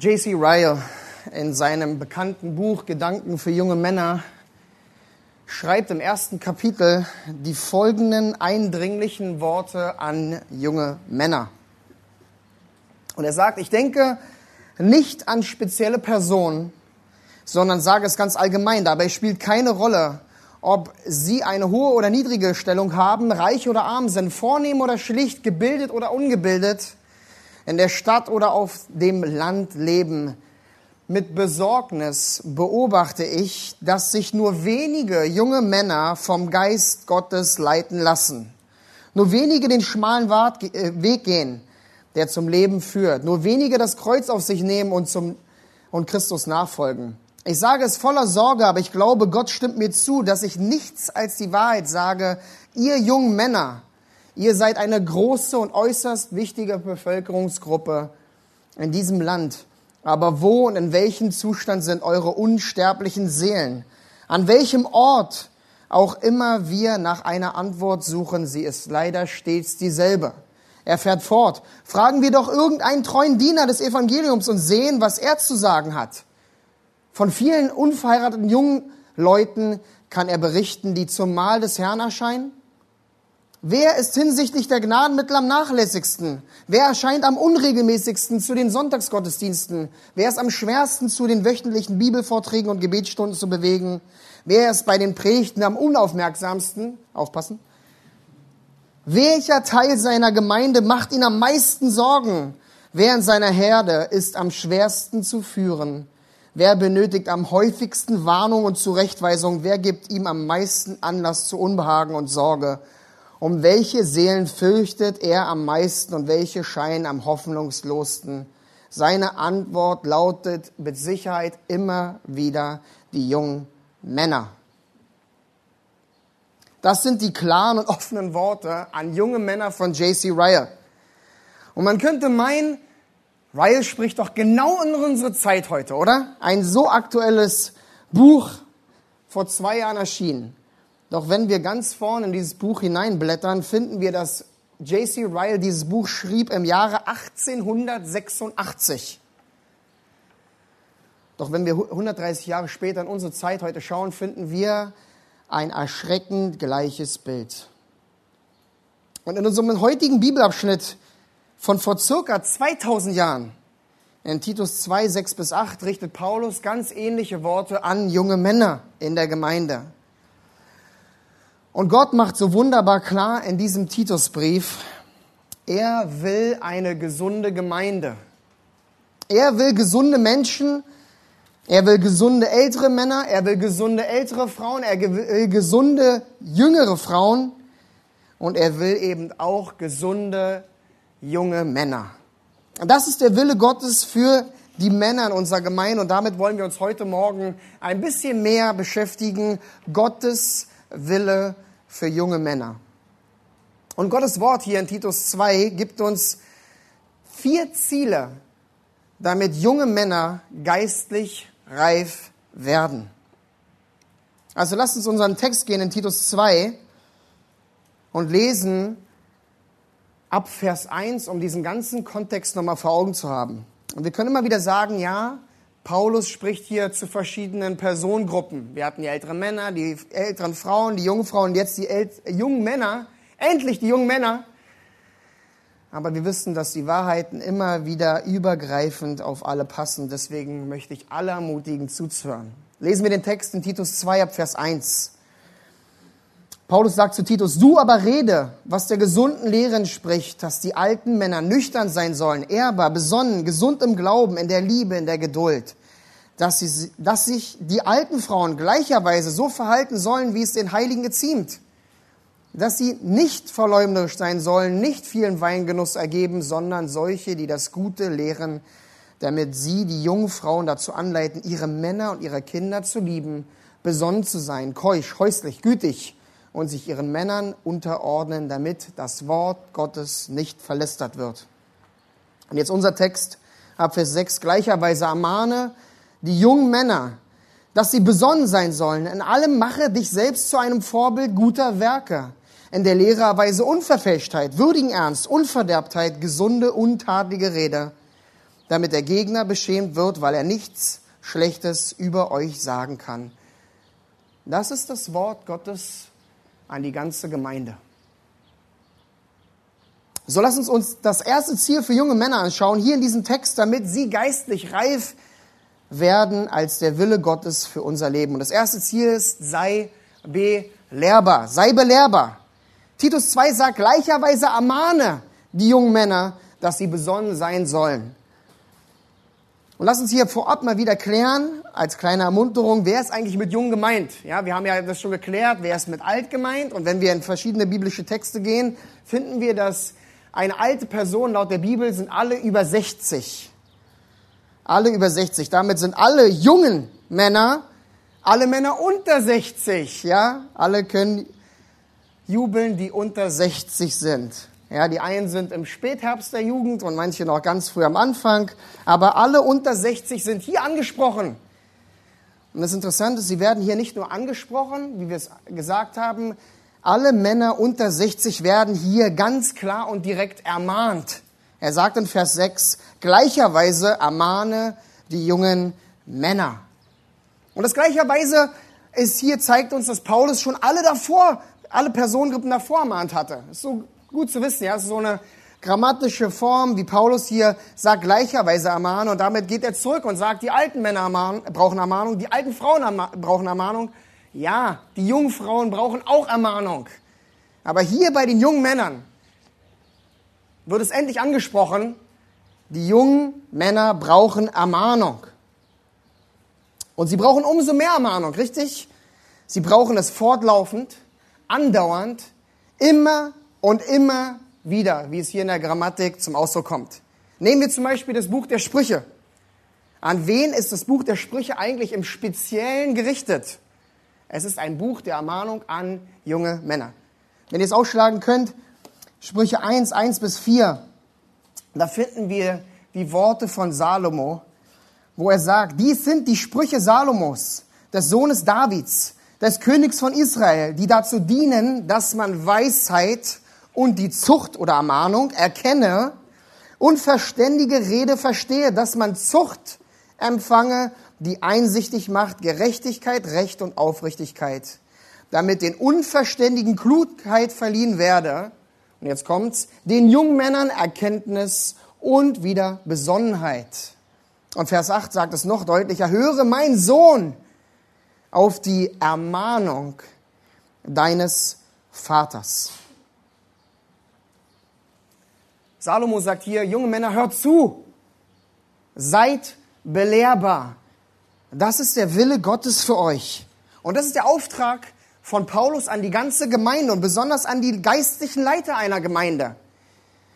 J.C. Ryle in seinem bekannten Buch Gedanken für junge Männer schreibt im ersten Kapitel die folgenden eindringlichen Worte an junge Männer. Und er sagt, ich denke nicht an spezielle Personen, sondern sage es ganz allgemein. Dabei spielt keine Rolle, ob sie eine hohe oder niedrige Stellung haben, reich oder arm sind, vornehm oder schlicht, gebildet oder ungebildet in der Stadt oder auf dem Land leben. Mit Besorgnis beobachte ich, dass sich nur wenige junge Männer vom Geist Gottes leiten lassen. Nur wenige den schmalen äh, Weg gehen, der zum Leben führt. Nur wenige das Kreuz auf sich nehmen und, zum, und Christus nachfolgen. Ich sage es voller Sorge, aber ich glaube, Gott stimmt mir zu, dass ich nichts als die Wahrheit sage. Ihr jungen Männer, Ihr seid eine große und äußerst wichtige Bevölkerungsgruppe in diesem Land. Aber wo und in welchem Zustand sind eure unsterblichen Seelen? An welchem Ort auch immer wir nach einer Antwort suchen, sie ist leider stets dieselbe. Er fährt fort. Fragen wir doch irgendeinen treuen Diener des Evangeliums und sehen, was er zu sagen hat. Von vielen unverheirateten jungen Leuten kann er berichten, die zum Mahl des Herrn erscheinen Wer ist hinsichtlich der Gnadenmittel am nachlässigsten? Wer erscheint am unregelmäßigsten zu den Sonntagsgottesdiensten? Wer ist am schwersten zu den wöchentlichen Bibelvorträgen und Gebetsstunden zu bewegen? Wer ist bei den Predigten am unaufmerksamsten? Aufpassen. Welcher Teil seiner Gemeinde macht ihn am meisten Sorgen? Wer in seiner Herde ist am schwersten zu führen? Wer benötigt am häufigsten Warnung und Zurechtweisung? Wer gibt ihm am meisten Anlass zu Unbehagen und Sorge? Um welche Seelen fürchtet er am meisten und welche scheinen am hoffnungslosten? Seine Antwort lautet mit Sicherheit immer wieder die jungen Männer. Das sind die klaren und offenen Worte an junge Männer von J.C. Ryle. Und man könnte meinen, Ryle spricht doch genau in unsere Zeit heute, oder? Ein so aktuelles Buch vor zwei Jahren erschienen. Doch wenn wir ganz vorne in dieses Buch hineinblättern, finden wir, dass J.C. Ryle dieses Buch schrieb im Jahre 1886. Doch wenn wir 130 Jahre später in unsere Zeit heute schauen, finden wir ein erschreckend gleiches Bild. Und in unserem heutigen Bibelabschnitt von vor circa 2000 Jahren, in Titus 2, 6 bis 8, richtet Paulus ganz ähnliche Worte an junge Männer in der Gemeinde. Und Gott macht so wunderbar klar in diesem Titusbrief, er will eine gesunde Gemeinde. Er will gesunde Menschen, er will gesunde ältere Männer, er will gesunde ältere Frauen, er will gesunde jüngere Frauen und er will eben auch gesunde junge Männer. Und das ist der Wille Gottes für die Männer in unserer Gemeinde und damit wollen wir uns heute Morgen ein bisschen mehr beschäftigen. Gottes Wille für junge Männer. Und Gottes Wort hier in Titus 2 gibt uns vier Ziele, damit junge Männer geistlich reif werden. Also lasst uns unseren Text gehen in Titus 2 und lesen ab Vers 1, um diesen ganzen Kontext nochmal vor Augen zu haben. Und wir können immer wieder sagen, ja, Paulus spricht hier zu verschiedenen Personengruppen. Wir hatten die älteren Männer, die älteren Frauen, die jungen Frauen, jetzt die jungen Männer. Endlich die jungen Männer. Aber wir wissen, dass die Wahrheiten immer wieder übergreifend auf alle passen. Deswegen möchte ich alle ermutigen, zuzuhören. Lesen wir den Text in Titus 2 ab Vers 1. Paulus sagt zu Titus, du aber rede, was der gesunden Lehre entspricht, dass die alten Männer nüchtern sein sollen, ehrbar, besonnen, gesund im Glauben, in der Liebe, in der Geduld. Dass, sie, dass sich die alten Frauen gleicherweise so verhalten sollen, wie es den Heiligen geziemt. Dass sie nicht verleumderisch sein sollen, nicht vielen Weingenuss ergeben, sondern solche, die das Gute lehren, damit sie die jungen Frauen dazu anleiten, ihre Männer und ihre Kinder zu lieben, besonnen zu sein, keusch, häuslich, gütig und sich ihren Männern unterordnen, damit das Wort Gottes nicht verlästert wird. Und jetzt unser Text, ab Vers 6, gleicherweise ermahne die jungen Männer, dass sie besonnen sein sollen. In allem mache dich selbst zu einem Vorbild guter Werke. In der Lehrerweise Unverfälschtheit, würdigen Ernst, Unverderbtheit, gesunde, untadlige Rede, damit der Gegner beschämt wird, weil er nichts Schlechtes über euch sagen kann. Das ist das Wort Gottes an die ganze Gemeinde. So lass uns uns das erste Ziel für junge Männer anschauen, hier in diesem Text, damit sie geistlich reif werden als der Wille Gottes für unser Leben. Und das erste Ziel ist, sei belehrbar, sei belehrbar. Titus 2 sagt gleicherweise ermahne die jungen Männer, dass sie besonnen sein sollen. Und lass uns hier vorab mal wieder klären, als kleine Ermunterung, wer ist eigentlich mit jung gemeint? Ja, wir haben ja das schon geklärt, wer ist mit alt gemeint? Und wenn wir in verschiedene biblische Texte gehen, finden wir, dass eine alte Person laut der Bibel sind alle über 60. Alle über 60. Damit sind alle jungen Männer, alle Männer unter 60, ja? Alle können jubeln, die unter 60 sind. Ja, die einen sind im Spätherbst der Jugend und manche noch ganz früh am Anfang, aber alle unter 60 sind hier angesprochen. Und das Interessante ist, sie werden hier nicht nur angesprochen, wie wir es gesagt haben, alle Männer unter 60 werden hier ganz klar und direkt ermahnt. Er sagt in Vers 6, gleicherweise ermahne die jungen Männer. Und das gleicherweise ist hier, zeigt uns, dass Paulus schon alle davor, alle Personengruppen davor ermahnt hatte. Ist so gut zu wissen, ja, ist so eine grammatische Form, wie Paulus hier sagt, gleicherweise ermahnen. Und damit geht er zurück und sagt, die alten Männer brauchen Ermahnung, die alten Frauen brauchen Ermahnung. Ja, die jungen Frauen brauchen auch Ermahnung. Aber hier bei den jungen Männern wird es endlich angesprochen, die jungen Männer brauchen Ermahnung. Und sie brauchen umso mehr Ermahnung, richtig? Sie brauchen es fortlaufend, andauernd, immer und immer wieder, wie es hier in der Grammatik zum Ausdruck kommt. Nehmen wir zum Beispiel das Buch der Sprüche. An wen ist das Buch der Sprüche eigentlich im Speziellen gerichtet? Es ist ein Buch der Ermahnung an junge Männer. Wenn ihr es ausschlagen könnt, Sprüche 1, 1 bis 4, da finden wir die Worte von Salomo, wo er sagt, dies sind die Sprüche Salomos, des Sohnes Davids, des Königs von Israel, die dazu dienen, dass man Weisheit und die Zucht oder Ermahnung erkenne und verständige Rede verstehe, dass man Zucht empfange, die einsichtig macht, Gerechtigkeit, Recht und Aufrichtigkeit, damit den Unverständigen Klugheit verliehen werde, und jetzt kommt's, den jungen Männern Erkenntnis und wieder Besonnenheit. Und Vers 8 sagt es noch deutlicher, höre mein Sohn auf die Ermahnung deines Vaters. Salomo sagt hier, junge Männer, hört zu, seid belehrbar. Das ist der Wille Gottes für euch. Und das ist der Auftrag von Paulus an die ganze Gemeinde und besonders an die geistlichen Leiter einer Gemeinde.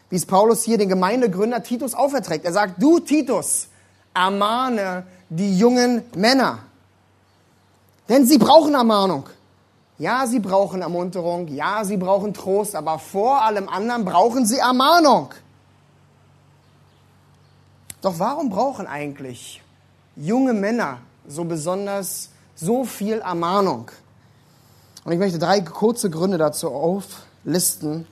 Wie es Paulus hier den Gemeindegründer Titus auferträgt. Er sagt, du Titus, ermahne die jungen Männer. Denn sie brauchen Ermahnung. Ja, sie brauchen Ermunterung, ja, sie brauchen Trost, aber vor allem anderen brauchen sie Ermahnung. Doch warum brauchen eigentlich junge Männer so besonders so viel Ermahnung? Und ich möchte drei kurze Gründe dazu auflisten.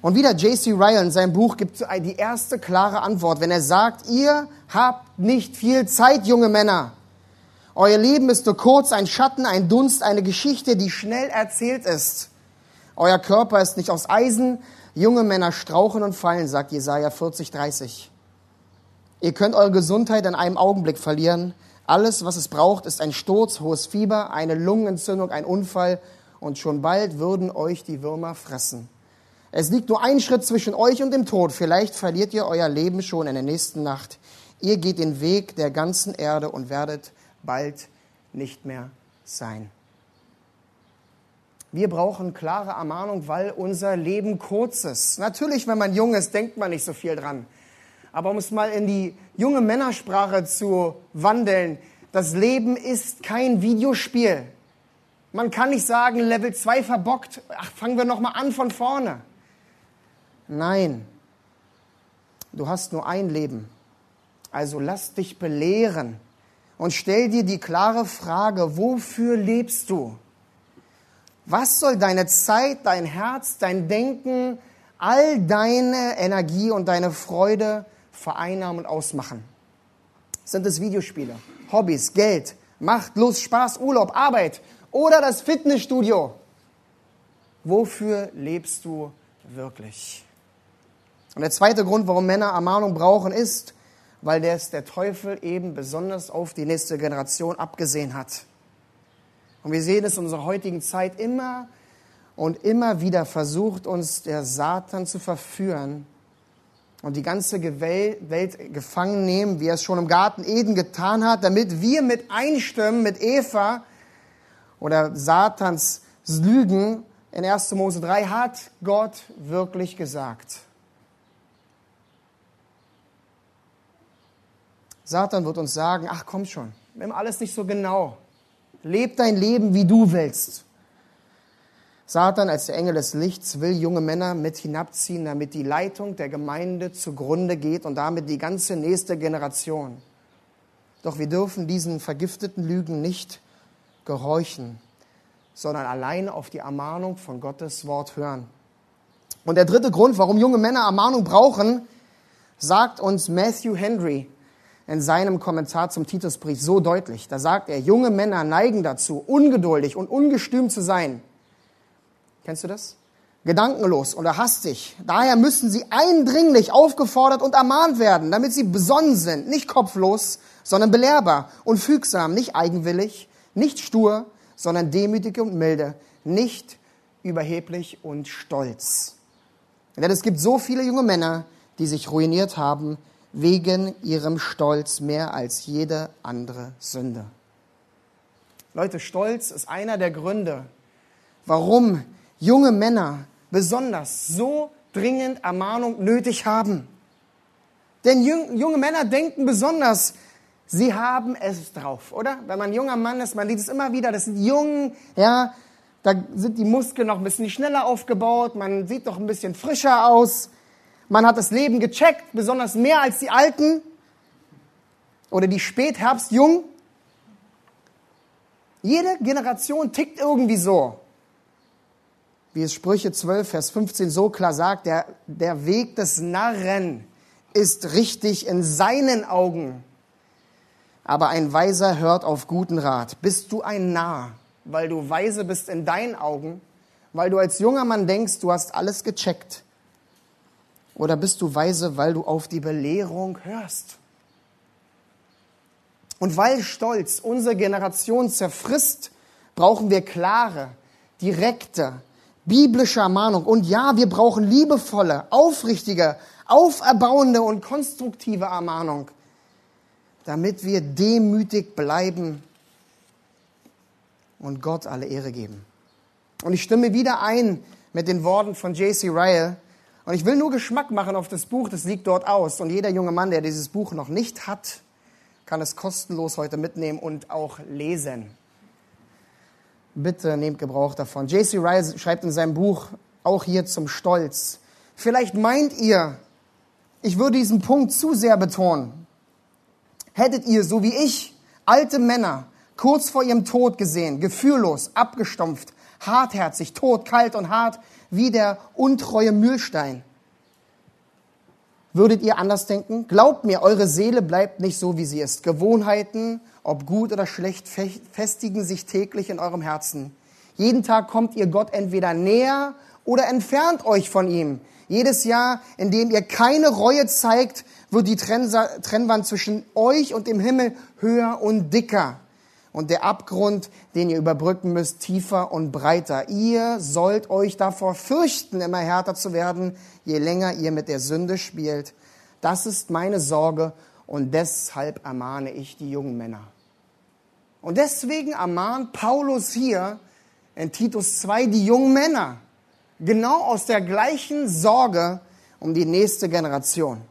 Und wieder J.C. Ryle in seinem Buch gibt die erste klare Antwort, wenn er sagt, ihr habt nicht viel Zeit, junge Männer. Euer Leben ist nur kurz, ein Schatten, ein Dunst, eine Geschichte, die schnell erzählt ist. Euer Körper ist nicht aus Eisen. Junge Männer strauchen und fallen, sagt Jesaja 40, 30. Ihr könnt eure Gesundheit in einem Augenblick verlieren. Alles, was es braucht, ist ein Sturz, hohes Fieber, eine Lungenentzündung, ein Unfall und schon bald würden euch die Würmer fressen. Es liegt nur ein Schritt zwischen euch und dem Tod. Vielleicht verliert ihr euer Leben schon in der nächsten Nacht. Ihr geht den Weg der ganzen Erde und werdet bald nicht mehr sein. Wir brauchen klare Ermahnung, weil unser Leben kurz ist. Natürlich, wenn man jung ist, denkt man nicht so viel dran. Aber um es mal in die junge Männersprache zu wandeln, das Leben ist kein Videospiel. Man kann nicht sagen, Level 2 verbockt, ach, fangen wir nochmal an von vorne. Nein, du hast nur ein Leben. Also lass dich belehren und stell dir die klare Frage, wofür lebst du? Was soll deine Zeit, dein Herz, dein Denken, all deine Energie und deine Freude vereinnahmen und ausmachen? Sind es Videospiele, Hobbys, Geld, Macht, Lust, Spaß, Urlaub, Arbeit oder das Fitnessstudio? Wofür lebst du wirklich? Und der zweite Grund, warum Männer Ermahnung brauchen, ist, weil das der Teufel eben besonders auf die nächste Generation abgesehen hat. Und wir sehen es in unserer heutigen Zeit immer und immer wieder versucht uns der Satan zu verführen und die ganze Welt gefangen nehmen, wie er es schon im Garten Eden getan hat, damit wir mit einstimmen mit Eva oder Satans Lügen in 1. Mose 3 hat Gott wirklich gesagt. Satan wird uns sagen, ach komm schon, haben alles nicht so genau. Leb dein Leben, wie du willst. Satan als der Engel des Lichts will junge Männer mit hinabziehen, damit die Leitung der Gemeinde zugrunde geht und damit die ganze nächste Generation. Doch wir dürfen diesen vergifteten Lügen nicht gehorchen, sondern allein auf die Ermahnung von Gottes Wort hören. Und der dritte Grund, warum junge Männer Ermahnung brauchen, sagt uns Matthew Henry in seinem Kommentar zum Titusbrief so deutlich. Da sagt er, junge Männer neigen dazu, ungeduldig und ungestüm zu sein. Kennst du das? Gedankenlos oder hastig. Daher müssen sie eindringlich aufgefordert und ermahnt werden, damit sie besonnen sind, nicht kopflos, sondern belehrbar und fügsam, nicht eigenwillig, nicht stur, sondern demütig und milde, nicht überheblich und stolz. Denn es gibt so viele junge Männer, die sich ruiniert haben, wegen ihrem Stolz mehr als jede andere Sünde. Leute, Stolz ist einer der Gründe, warum junge Männer besonders so dringend Ermahnung nötig haben. Denn junge Männer denken besonders, sie haben es drauf, oder? Wenn man junger Mann ist, man sieht es immer wieder, das sind Jungen, ja, da sind die Muskeln noch ein bisschen schneller aufgebaut, man sieht doch ein bisschen frischer aus. Man hat das Leben gecheckt, besonders mehr als die Alten oder die Spätherbstjungen. Jede Generation tickt irgendwie so. Wie es Sprüche 12, Vers 15 so klar sagt, der, der Weg des Narren ist richtig in seinen Augen. Aber ein Weiser hört auf guten Rat. Bist du ein Narr, weil du weise bist in deinen Augen, weil du als junger Mann denkst, du hast alles gecheckt, oder bist du weise, weil du auf die Belehrung hörst? Und weil Stolz unsere Generation zerfrisst, brauchen wir klare, direkte, biblische Ermahnung. Und ja, wir brauchen liebevolle, aufrichtige, auferbauende und konstruktive Ermahnung, damit wir demütig bleiben und Gott alle Ehre geben. Und ich stimme wieder ein mit den Worten von J.C. Ryle. Und ich will nur Geschmack machen auf das Buch, das liegt dort aus. Und jeder junge Mann, der dieses Buch noch nicht hat, kann es kostenlos heute mitnehmen und auch lesen. Bitte nehmt Gebrauch davon. J.C. Ryle schreibt in seinem Buch auch hier zum Stolz. Vielleicht meint ihr, ich würde diesen Punkt zu sehr betonen. Hättet ihr, so wie ich, alte Männer kurz vor ihrem Tod gesehen, gefühllos, abgestumpft, hartherzig, tot, kalt und hart, wie der untreue Mühlstein. Würdet ihr anders denken? Glaubt mir, eure Seele bleibt nicht so, wie sie ist. Gewohnheiten, ob gut oder schlecht, festigen sich täglich in eurem Herzen. Jeden Tag kommt ihr Gott entweder näher oder entfernt euch von ihm. Jedes Jahr, in dem ihr keine Reue zeigt, wird die Trennwand zwischen euch und dem Himmel höher und dicker und der Abgrund, den ihr überbrücken müsst, tiefer und breiter. Ihr sollt euch davor fürchten, immer härter zu werden, je länger ihr mit der Sünde spielt. Das ist meine Sorge und deshalb ermahne ich die jungen Männer. Und deswegen ermahnt Paulus hier in Titus 2 die jungen Männer, genau aus der gleichen Sorge um die nächste Generation.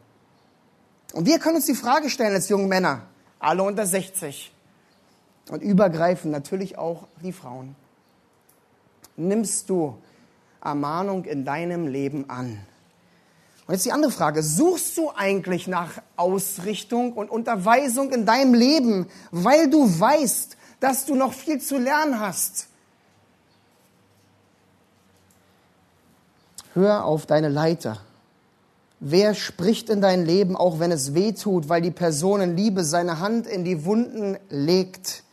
Und wir können uns die Frage stellen als junge Männer, alle unter 60 und übergreifen natürlich auch die Frauen. Nimmst du Ermahnung in deinem Leben an? Und jetzt die andere Frage, suchst du eigentlich nach Ausrichtung und Unterweisung in deinem Leben, weil du weißt, dass du noch viel zu lernen hast? Hör auf deine Leiter. Wer spricht in dein Leben, auch wenn es weh tut, weil die Person in Liebe seine Hand in die Wunden legt?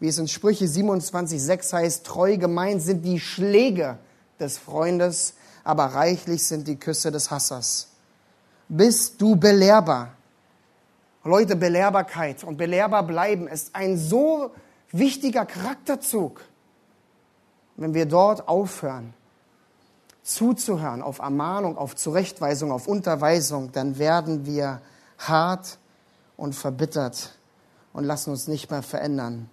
Wie es in Sprüche 27,6 heißt, treu gemeint sind die Schläge des Freundes, aber reichlich sind die Küsse des Hassers. Bist du belehrbar? Leute, Belehrbarkeit und belehrbar bleiben ist ein so wichtiger Charakterzug. Wenn wir dort aufhören, zuzuhören, auf Ermahnung, auf Zurechtweisung, auf Unterweisung, dann werden wir hart und verbittert und lassen uns nicht mehr verändern.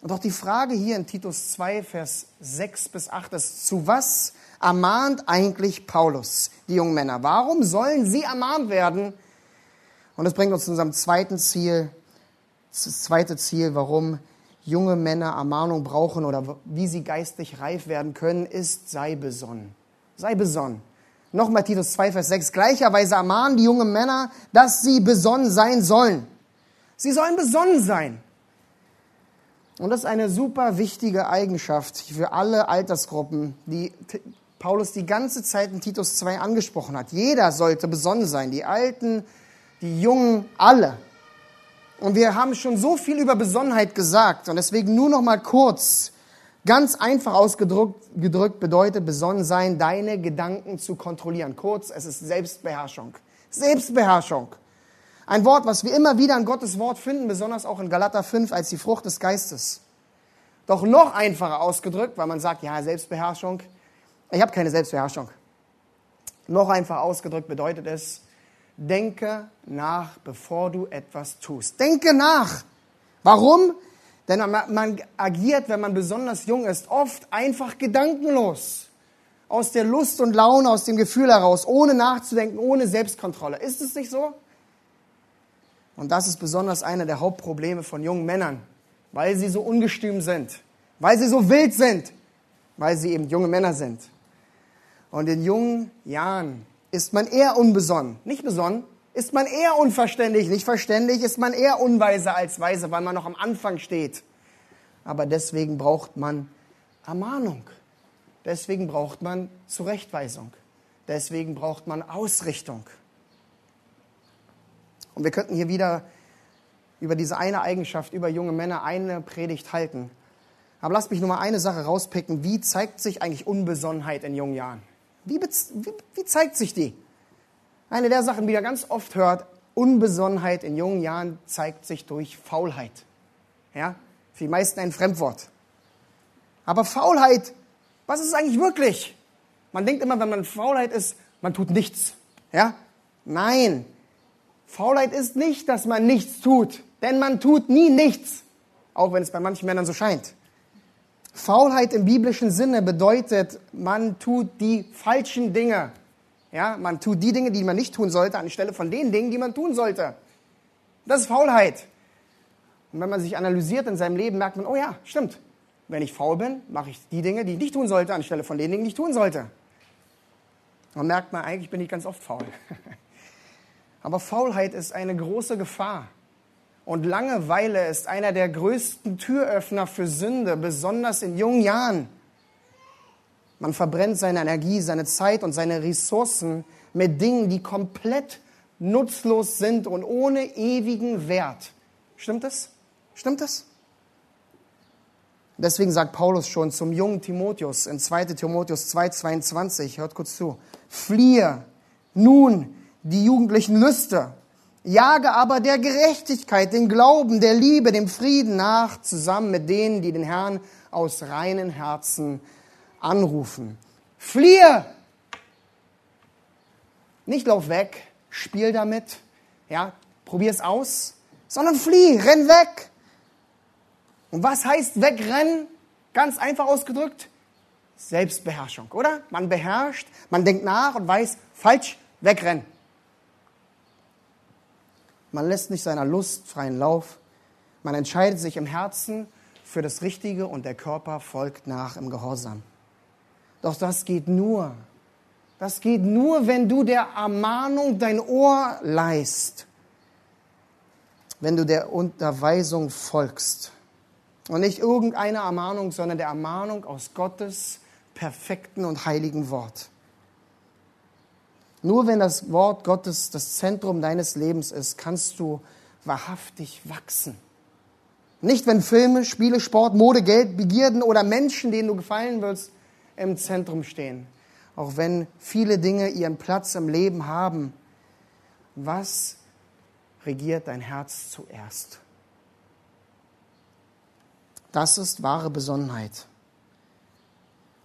Und auch die Frage hier in Titus 2, Vers 6 bis 8 ist, zu was ermahnt eigentlich Paulus die jungen Männer? Warum sollen sie ermahnt werden? Und das bringt uns zu unserem zweiten Ziel, das zweite Ziel, warum junge Männer Ermahnung brauchen oder wie sie geistig reif werden können, ist, sei besonnen. Sei besonnen. Nochmal Titus 2, Vers 6. Gleicherweise ermahnen die jungen Männer, dass sie besonnen sein sollen. Sie sollen besonnen sein. Und das ist eine super wichtige Eigenschaft für alle Altersgruppen, die Paulus die ganze Zeit in Titus 2 angesprochen hat. Jeder sollte besonnen sein. Die Alten, die Jungen, alle. Und wir haben schon so viel über Besonnenheit gesagt. Und deswegen nur noch mal kurz Ganz einfach ausgedrückt gedrückt bedeutet besonnen sein, deine Gedanken zu kontrollieren. Kurz, es ist Selbstbeherrschung. Selbstbeherrschung. Ein Wort, was wir immer wieder in Gottes Wort finden, besonders auch in Galater 5 als die Frucht des Geistes. Doch noch einfacher ausgedrückt, weil man sagt, ja, Selbstbeherrschung. Ich habe keine Selbstbeherrschung. Noch einfacher ausgedrückt bedeutet es, denke nach, bevor du etwas tust. Denke nach. Warum? Denn man agiert, wenn man besonders jung ist, oft einfach gedankenlos. Aus der Lust und Laune, aus dem Gefühl heraus, ohne nachzudenken, ohne Selbstkontrolle. Ist es nicht so? Und das ist besonders einer der Hauptprobleme von jungen Männern, weil sie so ungestüm sind, weil sie so wild sind, weil sie eben junge Männer sind. Und in jungen Jahren ist man eher unbesonnen, nicht besonnen, ist man eher unverständlich, nicht verständlich, ist man eher unweise als weise, weil man noch am Anfang steht. Aber deswegen braucht man Ermahnung. Deswegen braucht man Zurechtweisung. Deswegen braucht man Ausrichtung. Und wir könnten hier wieder über diese eine Eigenschaft, über junge Männer, eine Predigt halten. Aber lasst mich nur mal eine Sache rauspicken. Wie zeigt sich eigentlich Unbesonnenheit in jungen Jahren? Wie, wie, wie zeigt sich die? Eine der Sachen, die ihr ganz oft hört, Unbesonnenheit in jungen Jahren zeigt sich durch Faulheit. Ja, für die meisten ein Fremdwort. Aber Faulheit, was ist es eigentlich wirklich? Man denkt immer, wenn man Faulheit ist, man tut nichts. Ja? Nein. Faulheit ist nicht, dass man nichts tut, denn man tut nie nichts, auch wenn es bei manchen Männern so scheint. Faulheit im biblischen Sinne bedeutet, man tut die falschen Dinge. Ja, man tut die Dinge, die man nicht tun sollte, anstelle von den Dingen, die man tun sollte. Das ist Faulheit. Und wenn man sich analysiert in seinem Leben, merkt man, oh ja, stimmt. Wenn ich faul bin, mache ich die Dinge, die ich nicht tun sollte, anstelle von den Dingen, die ich tun sollte. Dann merkt man, eigentlich bin ich ganz oft faul. Aber Faulheit ist eine große Gefahr. Und Langeweile ist einer der größten Türöffner für Sünde, besonders in jungen Jahren. Man verbrennt seine Energie, seine Zeit und seine Ressourcen mit Dingen, die komplett nutzlos sind und ohne ewigen Wert. Stimmt das? Stimmt das? Deswegen sagt Paulus schon zum jungen Timotheus in 2 Timotheus 2,22, hört kurz zu, fliehe nun die jugendlichen Lüste, jage aber der Gerechtigkeit, den Glauben, der Liebe, dem Frieden nach, zusammen mit denen, die den Herrn aus reinen Herzen anrufen. Fliehe! Nicht lauf weg, spiel damit, ja, probier es aus, sondern flieh, renn weg. Und was heißt wegrennen? Ganz einfach ausgedrückt, Selbstbeherrschung, oder? Man beherrscht, man denkt nach und weiß, falsch, wegrennen. Man lässt nicht seiner Lust freien Lauf. Man entscheidet sich im Herzen für das Richtige und der Körper folgt nach im Gehorsam. Doch das geht nur, das geht nur, wenn du der Ermahnung dein Ohr leist, wenn du der Unterweisung folgst. Und nicht irgendeine Ermahnung, sondern der Ermahnung aus Gottes perfekten und heiligen Wort. Nur wenn das Wort Gottes das Zentrum deines Lebens ist, kannst du wahrhaftig wachsen. Nicht, wenn Filme, Spiele, Sport, Mode, Geld, Begierden oder Menschen, denen du gefallen willst, im Zentrum stehen. Auch wenn viele Dinge ihren Platz im Leben haben. Was regiert dein Herz zuerst? Das ist wahre Besonnenheit.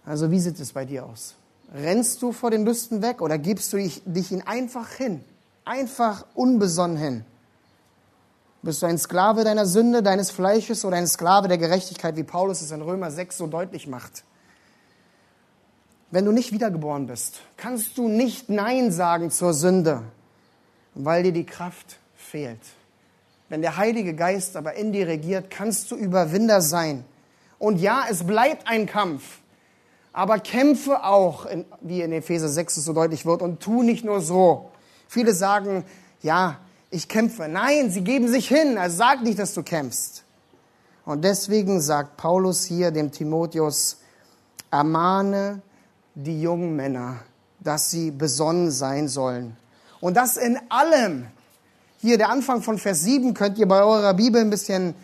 Also wie sieht es bei dir aus? Rennst du vor den Lüsten weg oder gibst du dich, dich ihnen einfach hin? Einfach unbesonnen hin? Bist du ein Sklave deiner Sünde, deines Fleisches oder ein Sklave der Gerechtigkeit, wie Paulus es in Römer 6 so deutlich macht? Wenn du nicht wiedergeboren bist, kannst du nicht Nein sagen zur Sünde, weil dir die Kraft fehlt. Wenn der Heilige Geist aber in dir regiert, kannst du Überwinder sein. Und ja, es bleibt ein Kampf. Aber kämpfe auch, wie in Epheser 6 es so deutlich wird, und tu nicht nur so. Viele sagen, ja, ich kämpfe. Nein, sie geben sich hin. Also sag nicht, dass du kämpfst. Und deswegen sagt Paulus hier dem Timotheus, ermahne die jungen Männer, dass sie besonnen sein sollen. Und das in allem. Hier der Anfang von Vers 7 könnt ihr bei eurer Bibel ein bisschen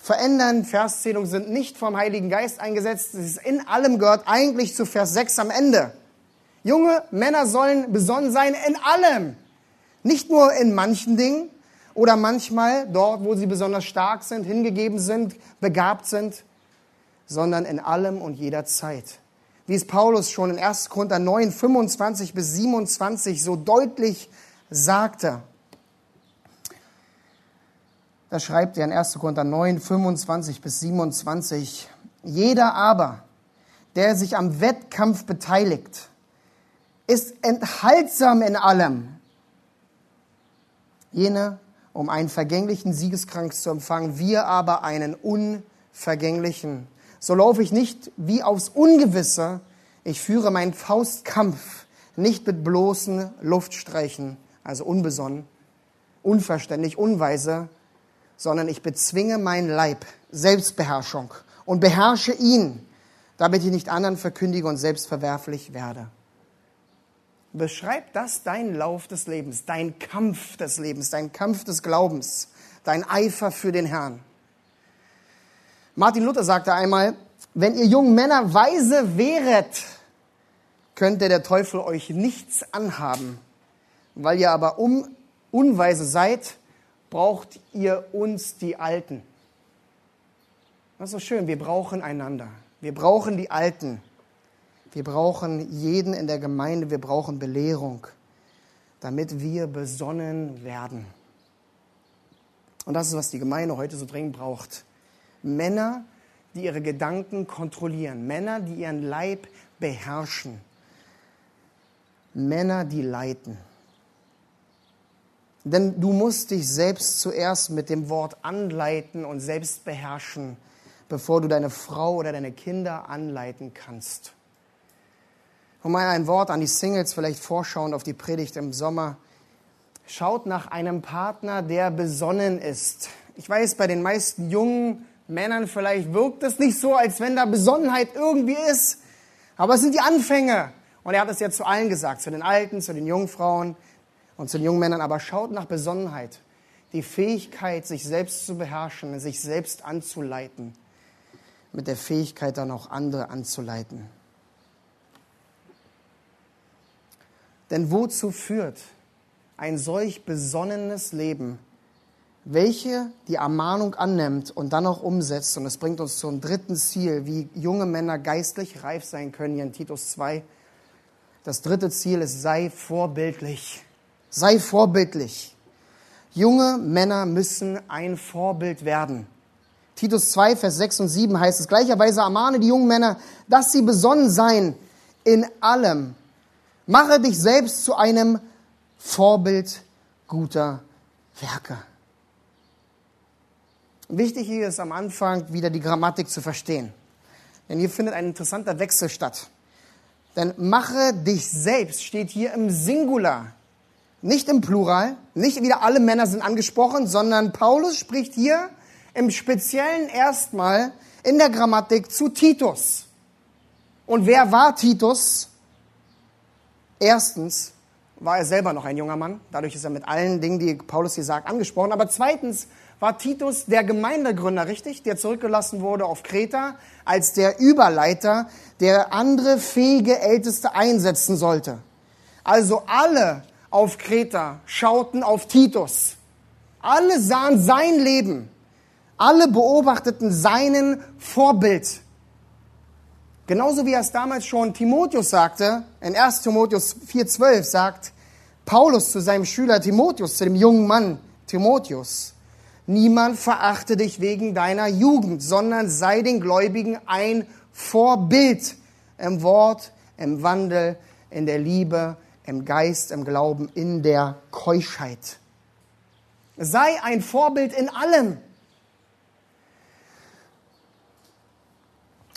verändern. Verszählungen sind nicht vom Heiligen Geist eingesetzt. Es ist in allem gehört eigentlich zu Vers 6 am Ende. Junge Männer sollen besonnen sein in allem. Nicht nur in manchen Dingen oder manchmal dort, wo sie besonders stark sind, hingegeben sind, begabt sind, sondern in allem und jeder Zeit. Wie es Paulus schon in 1. Korinther 9, 25 bis 27 so deutlich sagte. Da schreibt er in 1. Korinther 9, 25 bis 27, jeder aber, der sich am Wettkampf beteiligt, ist enthaltsam in allem. Jene, um einen vergänglichen Siegeskranz zu empfangen, wir aber einen unvergänglichen. So laufe ich nicht wie aufs Ungewisse, ich führe meinen Faustkampf nicht mit bloßen Luftstreichen, also unbesonnen, unverständlich, unweise, sondern ich bezwinge meinen Leib, Selbstbeherrschung und beherrsche ihn, damit ich nicht anderen verkündige und selbst verwerflich werde. Beschreib das dein Lauf des Lebens, dein Kampf des Lebens, dein Kampf des Glaubens, dein Eifer für den Herrn. Martin Luther sagte einmal, wenn ihr jungen Männer weise wäret, könnte der Teufel euch nichts anhaben. Weil ihr aber um, unweise seid, braucht ihr uns die Alten. Das ist so schön, wir brauchen einander. Wir brauchen die Alten. Wir brauchen jeden in der Gemeinde, wir brauchen Belehrung, damit wir besonnen werden. Und das ist, was die Gemeinde heute so dringend braucht. Männer, die ihre Gedanken kontrollieren. Männer, die ihren Leib beherrschen. Männer, die leiten. Denn du musst dich selbst zuerst mit dem Wort anleiten und selbst beherrschen, bevor du deine Frau oder deine Kinder anleiten kannst. Und mal ein Wort an die Singles, vielleicht vorschauend auf die Predigt im Sommer. Schaut nach einem Partner, der besonnen ist. Ich weiß, bei den meisten jungen Männern vielleicht wirkt es nicht so, als wenn da Besonnenheit irgendwie ist. Aber es sind die Anfänge. Und er hat es ja zu allen gesagt, zu den Alten, zu den Jungfrauen und zu den jungen Männern, aber schaut nach Besonnenheit. Die Fähigkeit, sich selbst zu beherrschen, sich selbst anzuleiten, mit der Fähigkeit dann auch andere anzuleiten. Denn wozu führt ein solch besonnenes Leben, welche die Ermahnung annimmt und dann auch umsetzt? Und das bringt uns zum dritten Ziel, wie junge Männer geistlich reif sein können, hier in Titus 2. Das dritte Ziel ist, sei vorbildlich. Sei vorbildlich. Junge Männer müssen ein Vorbild werden. Titus 2, Vers 6 und 7 heißt es, gleicherweise ermahne die jungen Männer, dass sie besonnen seien in allem. Mache dich selbst zu einem Vorbild guter Werke. Wichtig hier ist am Anfang wieder die Grammatik zu verstehen. Denn hier findet ein interessanter Wechsel statt. Denn mache dich selbst steht hier im Singular, nicht im Plural. Nicht wieder alle Männer sind angesprochen, sondern Paulus spricht hier im Speziellen erstmal in der Grammatik zu Titus. Und wer war Titus? Erstens war er selber noch ein junger Mann. Dadurch ist er mit allen Dingen, die Paulus hier sagt, angesprochen. Aber zweitens war Titus der Gemeindegründer, richtig? Der zurückgelassen wurde auf Kreta als der Überleiter, der andere fähige Älteste einsetzen sollte. Also alle auf Kreta schauten auf Titus. Alle sahen sein Leben. Alle beobachteten seinen Vorbild. Genauso wie er es damals schon Timotheus sagte, in 1 Timotheus 4,12 sagt Paulus zu seinem Schüler Timotheus, zu dem jungen Mann Timotheus, niemand verachte dich wegen deiner Jugend, sondern sei den Gläubigen ein Vorbild im Wort, im Wandel, in der Liebe, im Geist, im Glauben, in der Keuschheit. Sei ein Vorbild in allem.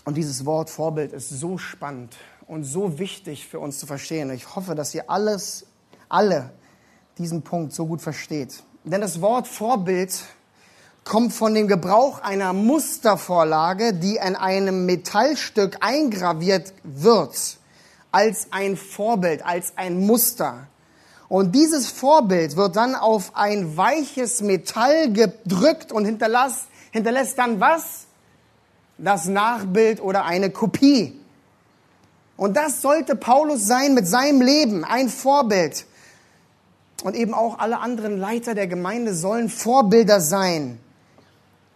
Und dieses Wort Vorbild ist so spannend und so wichtig für uns zu verstehen. Ich hoffe, dass ihr alles, alle diesen Punkt so gut versteht. Denn das Wort Vorbild kommt von dem Gebrauch einer Mustervorlage, die in einem Metallstück eingraviert wird, als ein Vorbild, als ein Muster. Und dieses Vorbild wird dann auf ein weiches Metall gedrückt und hinterlässt, hinterlässt dann was? das Nachbild oder eine Kopie. Und das sollte Paulus sein mit seinem Leben, ein Vorbild. Und eben auch alle anderen Leiter der Gemeinde sollen Vorbilder sein.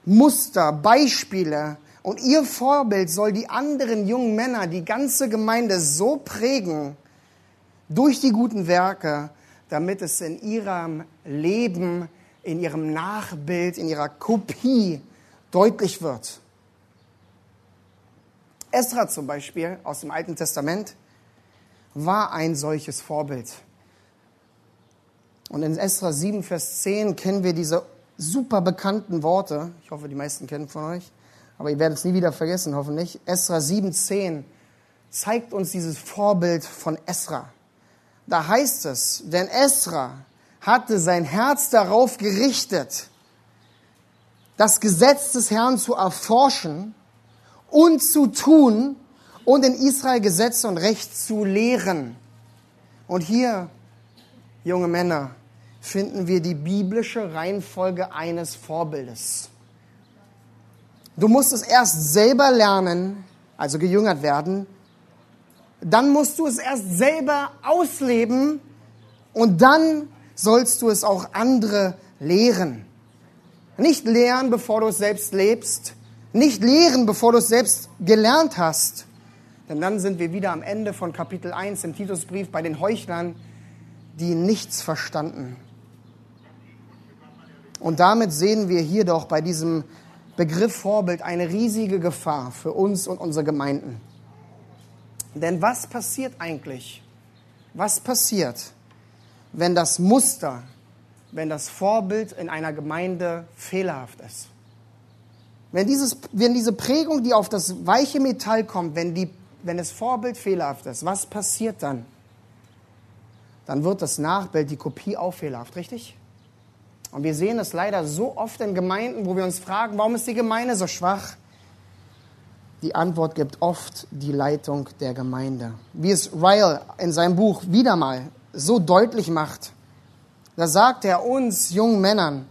Muster, Beispiele. Und ihr Vorbild soll die anderen jungen Männer, die ganze Gemeinde so prägen durch die guten Werke, damit es in ihrem Leben, in ihrem Nachbild, in ihrer Kopie deutlich wird. Esra zum Beispiel aus dem Alten Testament war ein solches Vorbild. Und in Esra 7, Vers 10 kennen wir diese super bekannten Worte. Ich hoffe, die meisten kennen von euch. Aber ihr werdet es nie wieder vergessen, hoffentlich. Esra 7, 10 zeigt uns dieses Vorbild von Esra. Da heißt es, denn Esra hatte sein Herz darauf gerichtet, das Gesetz des Herrn zu erforschen und zu tun und in Israel Gesetze und Recht zu lehren. Und hier, junge Männer, finden wir die biblische Reihenfolge eines Vorbildes. Du musst es erst selber lernen, also gejüngert werden. Dann musst du es erst selber ausleben und dann sollst du es auch andere lehren. Nicht lehren, bevor du es selbst lebst, nicht lehren, bevor du es selbst gelernt hast. Denn dann sind wir wieder am Ende von Kapitel 1 im Titusbrief bei den Heuchlern, die nichts verstanden. Und damit sehen wir hier doch bei diesem Begriff Vorbild eine riesige Gefahr für uns und unsere Gemeinden. Denn was passiert eigentlich? Was passiert, wenn das Muster, wenn das Vorbild in einer Gemeinde fehlerhaft ist? Wenn, dieses, wenn diese Prägung, die auf das weiche Metall kommt, wenn, die, wenn das Vorbild fehlerhaft ist, was passiert dann? Dann wird das Nachbild, die Kopie auch fehlerhaft, richtig? Und wir sehen es leider so oft in Gemeinden, wo wir uns fragen, warum ist die Gemeinde so schwach? Die Antwort gibt oft die Leitung der Gemeinde. Wie es Ryle in seinem Buch wieder mal so deutlich macht. Da sagt er uns jungen Männern,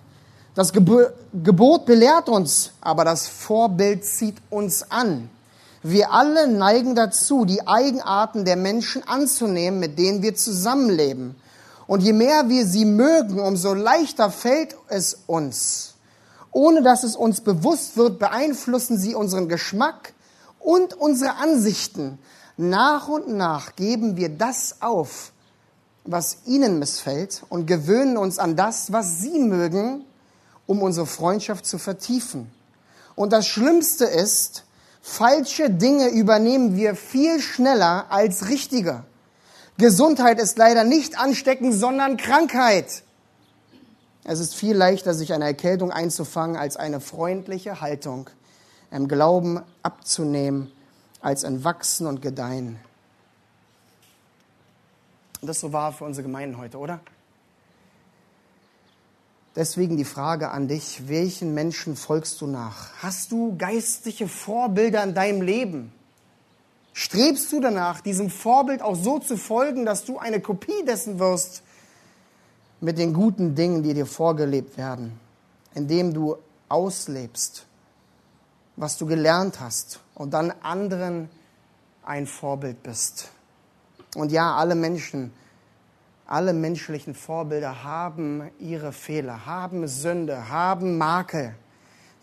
das Gebot belehrt uns, aber das Vorbild zieht uns an. Wir alle neigen dazu, die Eigenarten der Menschen anzunehmen, mit denen wir zusammenleben. Und je mehr wir sie mögen, umso leichter fällt es uns. Ohne dass es uns bewusst wird, beeinflussen sie unseren Geschmack und unsere Ansichten. Nach und nach geben wir das auf, was ihnen missfällt und gewöhnen uns an das, was sie mögen um unsere Freundschaft zu vertiefen. Und das Schlimmste ist, falsche Dinge übernehmen wir viel schneller als richtige. Gesundheit ist leider nicht ansteckend, sondern Krankheit. Es ist viel leichter, sich eine Erkältung einzufangen, als eine freundliche Haltung im Glauben abzunehmen, als ein Wachsen und Gedeihen. Und das ist so wahr für unsere Gemeinden heute, oder? Deswegen die Frage an dich, welchen Menschen folgst du nach? Hast du geistliche Vorbilder in deinem Leben? Strebst du danach, diesem Vorbild auch so zu folgen, dass du eine Kopie dessen wirst mit den guten Dingen, die dir vorgelebt werden, indem du auslebst, was du gelernt hast und dann anderen ein Vorbild bist? Und ja, alle Menschen alle menschlichen Vorbilder haben ihre Fehler, haben Sünde, haben Makel.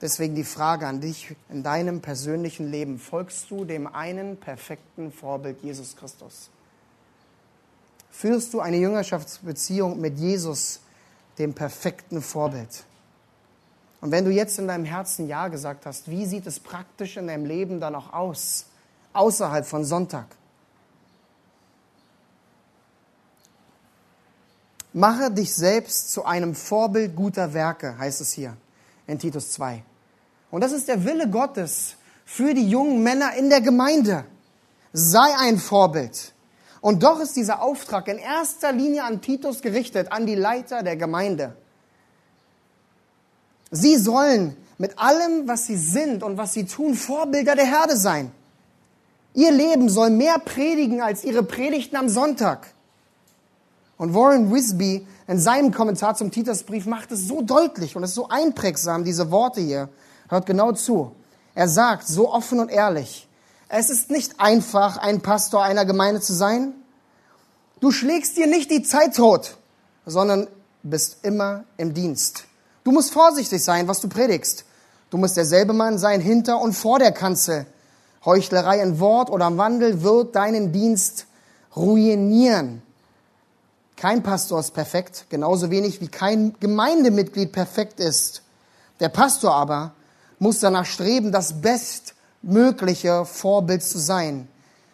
Deswegen die Frage an dich in deinem persönlichen Leben. Folgst du dem einen perfekten Vorbild Jesus Christus? Führst du eine Jüngerschaftsbeziehung mit Jesus, dem perfekten Vorbild? Und wenn du jetzt in deinem Herzen Ja gesagt hast, wie sieht es praktisch in deinem Leben dann auch aus, außerhalb von Sonntag? Mache dich selbst zu einem Vorbild guter Werke, heißt es hier in Titus 2. Und das ist der Wille Gottes für die jungen Männer in der Gemeinde. Sei ein Vorbild. Und doch ist dieser Auftrag in erster Linie an Titus gerichtet, an die Leiter der Gemeinde. Sie sollen mit allem, was sie sind und was sie tun, Vorbilder der Herde sein. Ihr Leben soll mehr predigen als ihre Predigten am Sonntag. Und Warren Wisby in seinem Kommentar zum Titusbrief macht es so deutlich und ist so einprägsam, diese Worte hier. Hört genau zu. Er sagt so offen und ehrlich, es ist nicht einfach, ein Pastor einer Gemeinde zu sein. Du schlägst dir nicht die Zeit tot, sondern bist immer im Dienst. Du musst vorsichtig sein, was du predigst. Du musst derselbe Mann sein hinter und vor der Kanzel. Heuchlerei in Wort oder Wandel wird deinen Dienst ruinieren. Kein Pastor ist perfekt, genauso wenig wie kein Gemeindemitglied perfekt ist. Der Pastor aber muss danach streben, das bestmögliche Vorbild zu sein.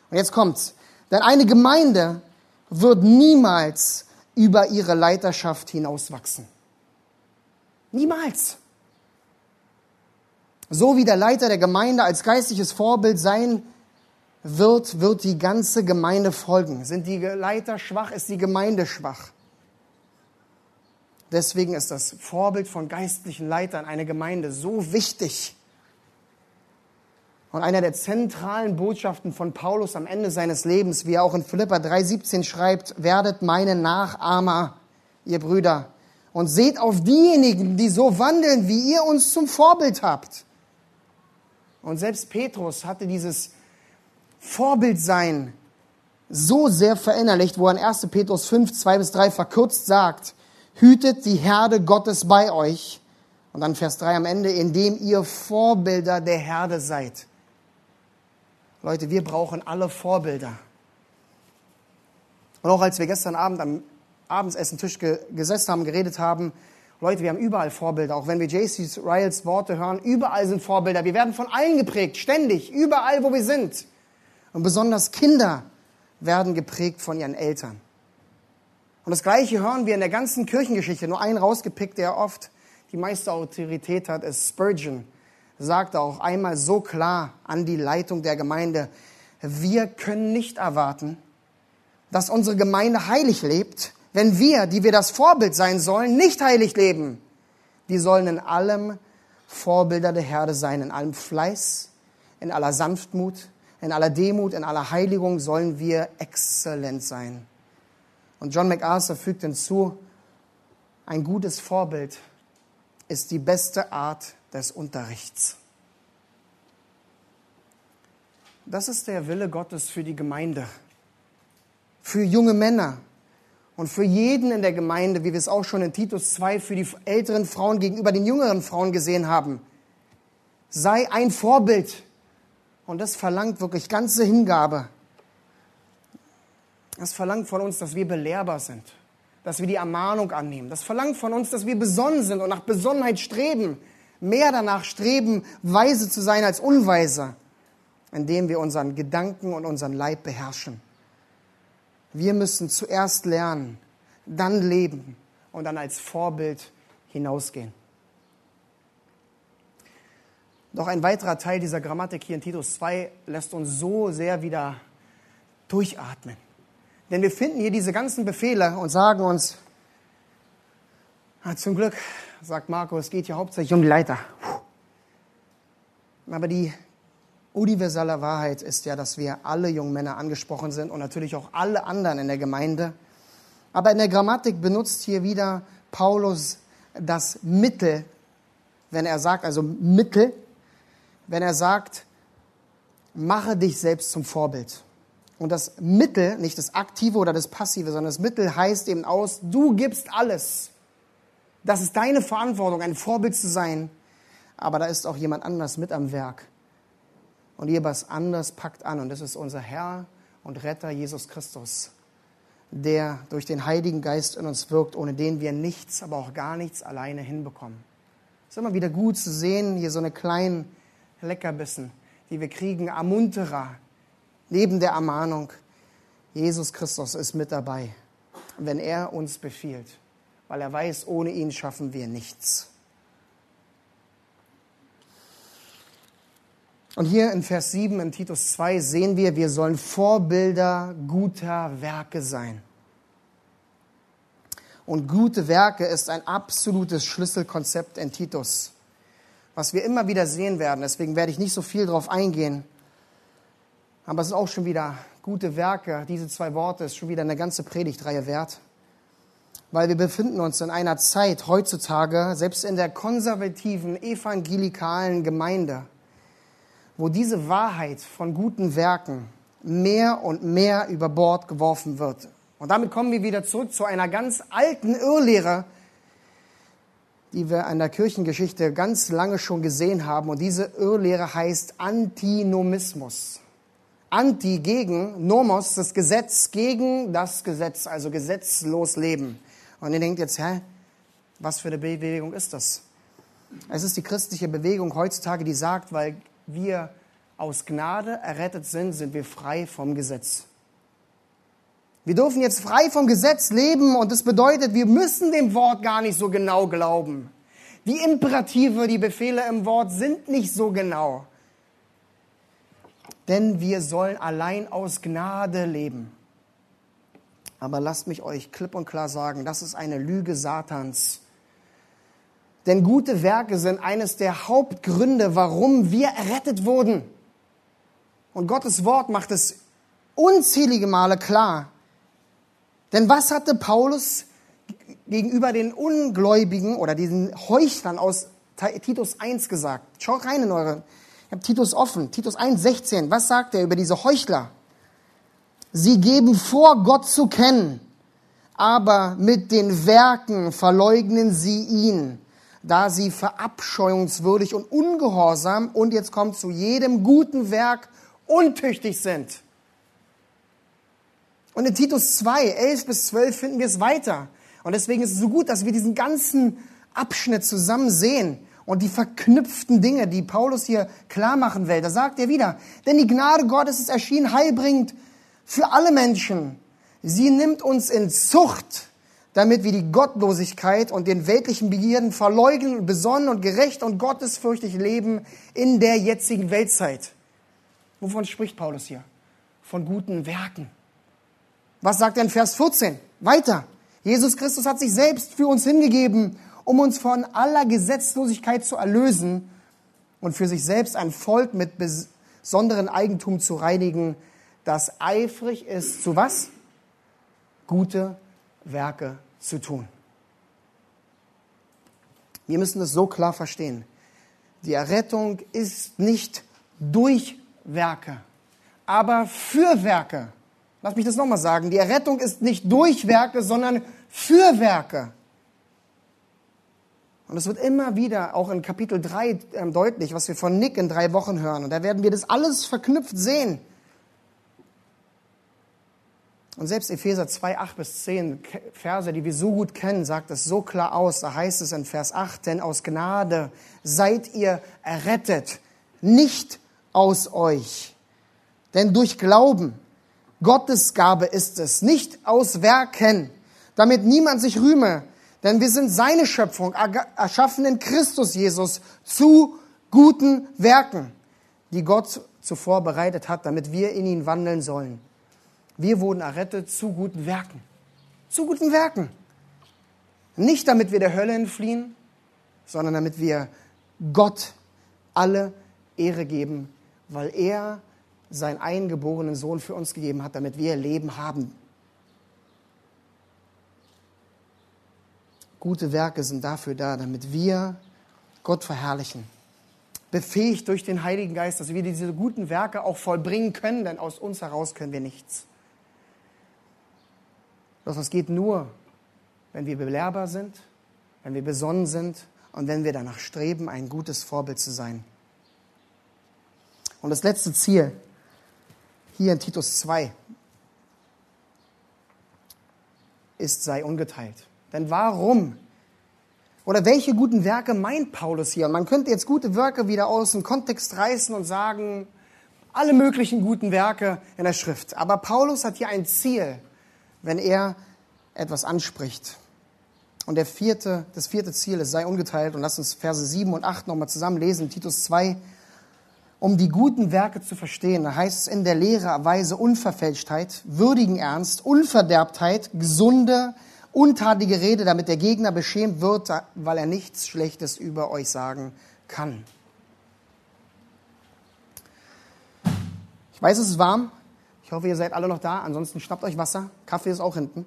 Und jetzt kommt's. Denn eine Gemeinde wird niemals über ihre Leiterschaft hinauswachsen. Niemals. So wie der Leiter der Gemeinde als geistliches Vorbild sein wird, wird die ganze Gemeinde folgen. Sind die Leiter schwach, ist die Gemeinde schwach. Deswegen ist das Vorbild von geistlichen Leitern einer Gemeinde so wichtig. Und einer der zentralen Botschaften von Paulus am Ende seines Lebens, wie er auch in Philippa 3,17 schreibt, werdet meine Nachahmer, ihr Brüder, und seht auf diejenigen, die so wandeln, wie ihr uns zum Vorbild habt. Und selbst Petrus hatte dieses Vorbild sein so sehr verinnerlicht, wo er in 1. Petrus 5, 2 bis 3 verkürzt sagt, hütet die Herde Gottes bei euch. Und dann Vers 3 am Ende, indem ihr Vorbilder der Herde seid. Leute, wir brauchen alle Vorbilder. Und auch als wir gestern Abend am Abendsessen-Tisch gesessen haben, geredet haben, Leute, wir haben überall Vorbilder. Auch wenn wir JC Ryles Worte hören, überall sind Vorbilder. Wir werden von allen geprägt, ständig, überall, wo wir sind. Und besonders Kinder werden geprägt von ihren Eltern. Und das Gleiche hören wir in der ganzen Kirchengeschichte. Nur einen rausgepickt, der oft die meiste Autorität hat, ist Spurgeon. Er sagte auch einmal so klar an die Leitung der Gemeinde, wir können nicht erwarten, dass unsere Gemeinde heilig lebt, wenn wir, die wir das Vorbild sein sollen, nicht heilig leben. Die sollen in allem Vorbilder der Herde sein, in allem Fleiß, in aller Sanftmut, in aller Demut, in aller Heiligung sollen wir exzellent sein. Und John MacArthur fügt hinzu, ein gutes Vorbild ist die beste Art des Unterrichts. Das ist der Wille Gottes für die Gemeinde, für junge Männer und für jeden in der Gemeinde, wie wir es auch schon in Titus 2 für die älteren Frauen gegenüber den jüngeren Frauen gesehen haben. Sei ein Vorbild und das verlangt wirklich ganze Hingabe. Das verlangt von uns, dass wir belehrbar sind, dass wir die Ermahnung annehmen. Das verlangt von uns, dass wir besonnen sind und nach Besonnenheit streben, mehr danach streben, weise zu sein als unweise, indem wir unseren Gedanken und unseren Leib beherrschen. Wir müssen zuerst lernen, dann leben und dann als Vorbild hinausgehen. Doch ein weiterer Teil dieser Grammatik hier in Titus 2 lässt uns so sehr wieder durchatmen. Denn wir finden hier diese ganzen Befehle und sagen uns, ah, zum Glück, sagt Marco, es geht hier hauptsächlich um die Leiter. Aber die universelle Wahrheit ist ja, dass wir alle jungen Männer angesprochen sind und natürlich auch alle anderen in der Gemeinde. Aber in der Grammatik benutzt hier wieder Paulus das Mittel, wenn er sagt, also Mittel, wenn er sagt, mache dich selbst zum Vorbild. Und das Mittel, nicht das Aktive oder das Passive, sondern das Mittel heißt eben aus, du gibst alles. Das ist deine Verantwortung, ein Vorbild zu sein. Aber da ist auch jemand anders mit am Werk. Und jemand anders packt an. Und das ist unser Herr und Retter Jesus Christus, der durch den Heiligen Geist in uns wirkt, ohne den wir nichts, aber auch gar nichts alleine hinbekommen. Es ist immer wieder gut zu sehen, hier so eine kleinen Leckerbissen, die wir kriegen, Ermunterer, neben der Ermahnung, Jesus Christus ist mit dabei, wenn er uns befiehlt, weil er weiß, ohne ihn schaffen wir nichts. Und hier in Vers 7 in Titus 2 sehen wir, wir sollen Vorbilder guter Werke sein. Und gute Werke ist ein absolutes Schlüsselkonzept in Titus was wir immer wieder sehen werden. Deswegen werde ich nicht so viel darauf eingehen. Aber es sind auch schon wieder gute Werke. Diese zwei Worte ist schon wieder eine ganze Predigtreihe wert. Weil wir befinden uns in einer Zeit heutzutage, selbst in der konservativen, evangelikalen Gemeinde, wo diese Wahrheit von guten Werken mehr und mehr über Bord geworfen wird. Und damit kommen wir wieder zurück zu einer ganz alten Irrlehre, die wir an der Kirchengeschichte ganz lange schon gesehen haben. Und diese Irrlehre heißt Antinomismus. Anti gegen, Nomos, das Gesetz gegen das Gesetz, also gesetzlos leben. Und ihr denkt jetzt, hä, was für eine Bewegung ist das? Es ist die christliche Bewegung heutzutage, die sagt, weil wir aus Gnade errettet sind, sind wir frei vom Gesetz. Wir dürfen jetzt frei vom Gesetz leben und das bedeutet, wir müssen dem Wort gar nicht so genau glauben. Die Imperative, die Befehle im Wort sind nicht so genau. Denn wir sollen allein aus Gnade leben. Aber lasst mich euch klipp und klar sagen, das ist eine Lüge Satans. Denn gute Werke sind eines der Hauptgründe, warum wir errettet wurden. Und Gottes Wort macht es unzählige Male klar. Denn was hatte Paulus gegenüber den Ungläubigen oder diesen Heuchlern aus Titus 1 gesagt? Schaut rein in eure, ich habe Titus offen, Titus 1, 16. Was sagt er über diese Heuchler? Sie geben vor, Gott zu kennen, aber mit den Werken verleugnen sie ihn, da sie verabscheuungswürdig und ungehorsam und jetzt kommt zu jedem guten Werk untüchtig sind. Und in Titus 2, 11 bis 12 finden wir es weiter. Und deswegen ist es so gut, dass wir diesen ganzen Abschnitt zusammen sehen und die verknüpften Dinge, die Paulus hier klar machen will. Da sagt er wieder, denn die Gnade Gottes ist erschienen heilbringend für alle Menschen. Sie nimmt uns in Zucht, damit wir die Gottlosigkeit und den weltlichen Begierden verleugnen, besonnen und gerecht und gottesfürchtig leben in der jetzigen Weltzeit. Wovon spricht Paulus hier? Von guten Werken. Was sagt er in Vers 14? Weiter. Jesus Christus hat sich selbst für uns hingegeben, um uns von aller Gesetzlosigkeit zu erlösen und für sich selbst ein Volk mit besonderen Eigentum zu reinigen, das eifrig ist, zu was? Gute Werke zu tun. Wir müssen es so klar verstehen. Die Errettung ist nicht durch Werke, aber für Werke. Lass mich das nochmal sagen. Die Errettung ist nicht durch Werke, sondern für Werke. Und es wird immer wieder auch in Kapitel 3 ähm, deutlich, was wir von Nick in drei Wochen hören. Und da werden wir das alles verknüpft sehen. Und selbst Epheser 2, 8 bis 10, Verse, die wir so gut kennen, sagt es so klar aus. Da heißt es in Vers 8, denn aus Gnade seid ihr errettet, nicht aus euch. Denn durch Glauben Gottes Gabe ist es, nicht aus Werken, damit niemand sich rühme, Denn wir sind seine Schöpfung, erschaffen in Christus Jesus zu guten Werken, die Gott zuvor bereitet hat, damit wir in ihn wandeln sollen. Wir wurden errettet zu guten Werken. Zu guten Werken. Nicht damit wir der Hölle entfliehen, sondern damit wir Gott alle Ehre geben, weil er seinen eingeborenen Sohn für uns gegeben hat, damit wir Leben haben. Gute Werke sind dafür da, damit wir Gott verherrlichen. Befähigt durch den Heiligen Geist, dass wir diese guten Werke auch vollbringen können, denn aus uns heraus können wir nichts. Doch das geht nur, wenn wir belehrbar sind, wenn wir besonnen sind und wenn wir danach streben, ein gutes Vorbild zu sein. Und das letzte Ziel, hier in Titus 2, ist, sei ungeteilt. Denn warum? Oder welche guten Werke meint Paulus hier? Und man könnte jetzt gute Werke wieder aus dem Kontext reißen und sagen, alle möglichen guten Werke in der Schrift. Aber Paulus hat hier ein Ziel, wenn er etwas anspricht. Und der vierte, das vierte Ziel ist, sei ungeteilt. Und lass uns Verse 7 und 8 nochmal zusammen lesen, Titus 2. Um die guten Werke zu verstehen, da heißt es in der Lehre Weise Unverfälschtheit, würdigen Ernst, Unverderbtheit, gesunde, untatige Rede, damit der Gegner beschämt wird, weil er nichts Schlechtes über euch sagen kann. Ich weiß, es ist warm. Ich hoffe, ihr seid alle noch da. Ansonsten schnappt euch Wasser. Kaffee ist auch hinten.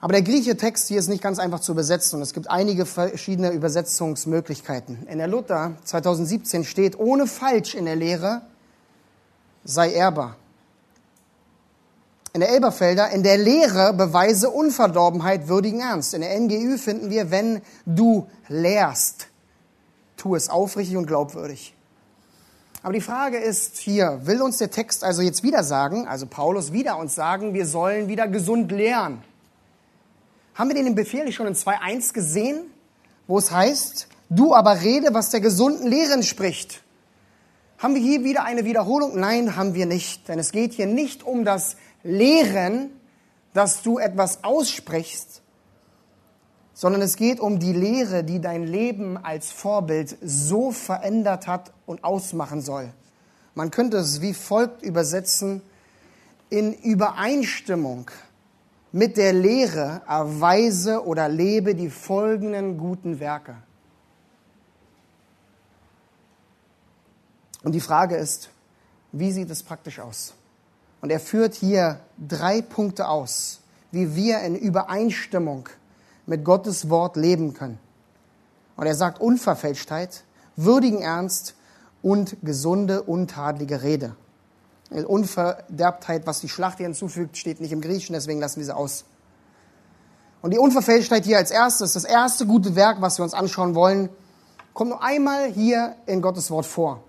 Aber der griechische Text hier ist nicht ganz einfach zu übersetzen und es gibt einige verschiedene Übersetzungsmöglichkeiten. In der Luther 2017 steht, ohne falsch in der Lehre sei ehrbar. In der Elberfelder, in der Lehre beweise Unverdorbenheit würdigen Ernst. In der NGÜ finden wir, wenn du lehrst, tu es aufrichtig und glaubwürdig. Aber die Frage ist hier, will uns der Text also jetzt wieder sagen, also Paulus wieder uns sagen, wir sollen wieder gesund lehren? Haben wir den Befehl nicht schon in 2.1 gesehen, wo es heißt, du aber rede, was der gesunden Lehre entspricht? Haben wir hier wieder eine Wiederholung? Nein, haben wir nicht. Denn es geht hier nicht um das lehren, dass du etwas aussprichst, sondern es geht um die Lehre, die dein Leben als Vorbild so verändert hat und ausmachen soll. Man könnte es wie folgt übersetzen, in Übereinstimmung mit der Lehre erweise oder lebe die folgenden guten Werke. Und die Frage ist, wie sieht es praktisch aus? Und er führt hier drei Punkte aus, wie wir in Übereinstimmung mit Gottes Wort leben können. Und er sagt Unverfälschtheit, würdigen Ernst und gesunde, untadlige Rede. Unverderbtheit, was die Schlacht hier hinzufügt, steht nicht im Griechischen, deswegen lassen wir sie aus. Und die Unverfälschtheit hier als erstes, das erste gute Werk, was wir uns anschauen wollen, kommt nur einmal hier in Gottes Wort vor.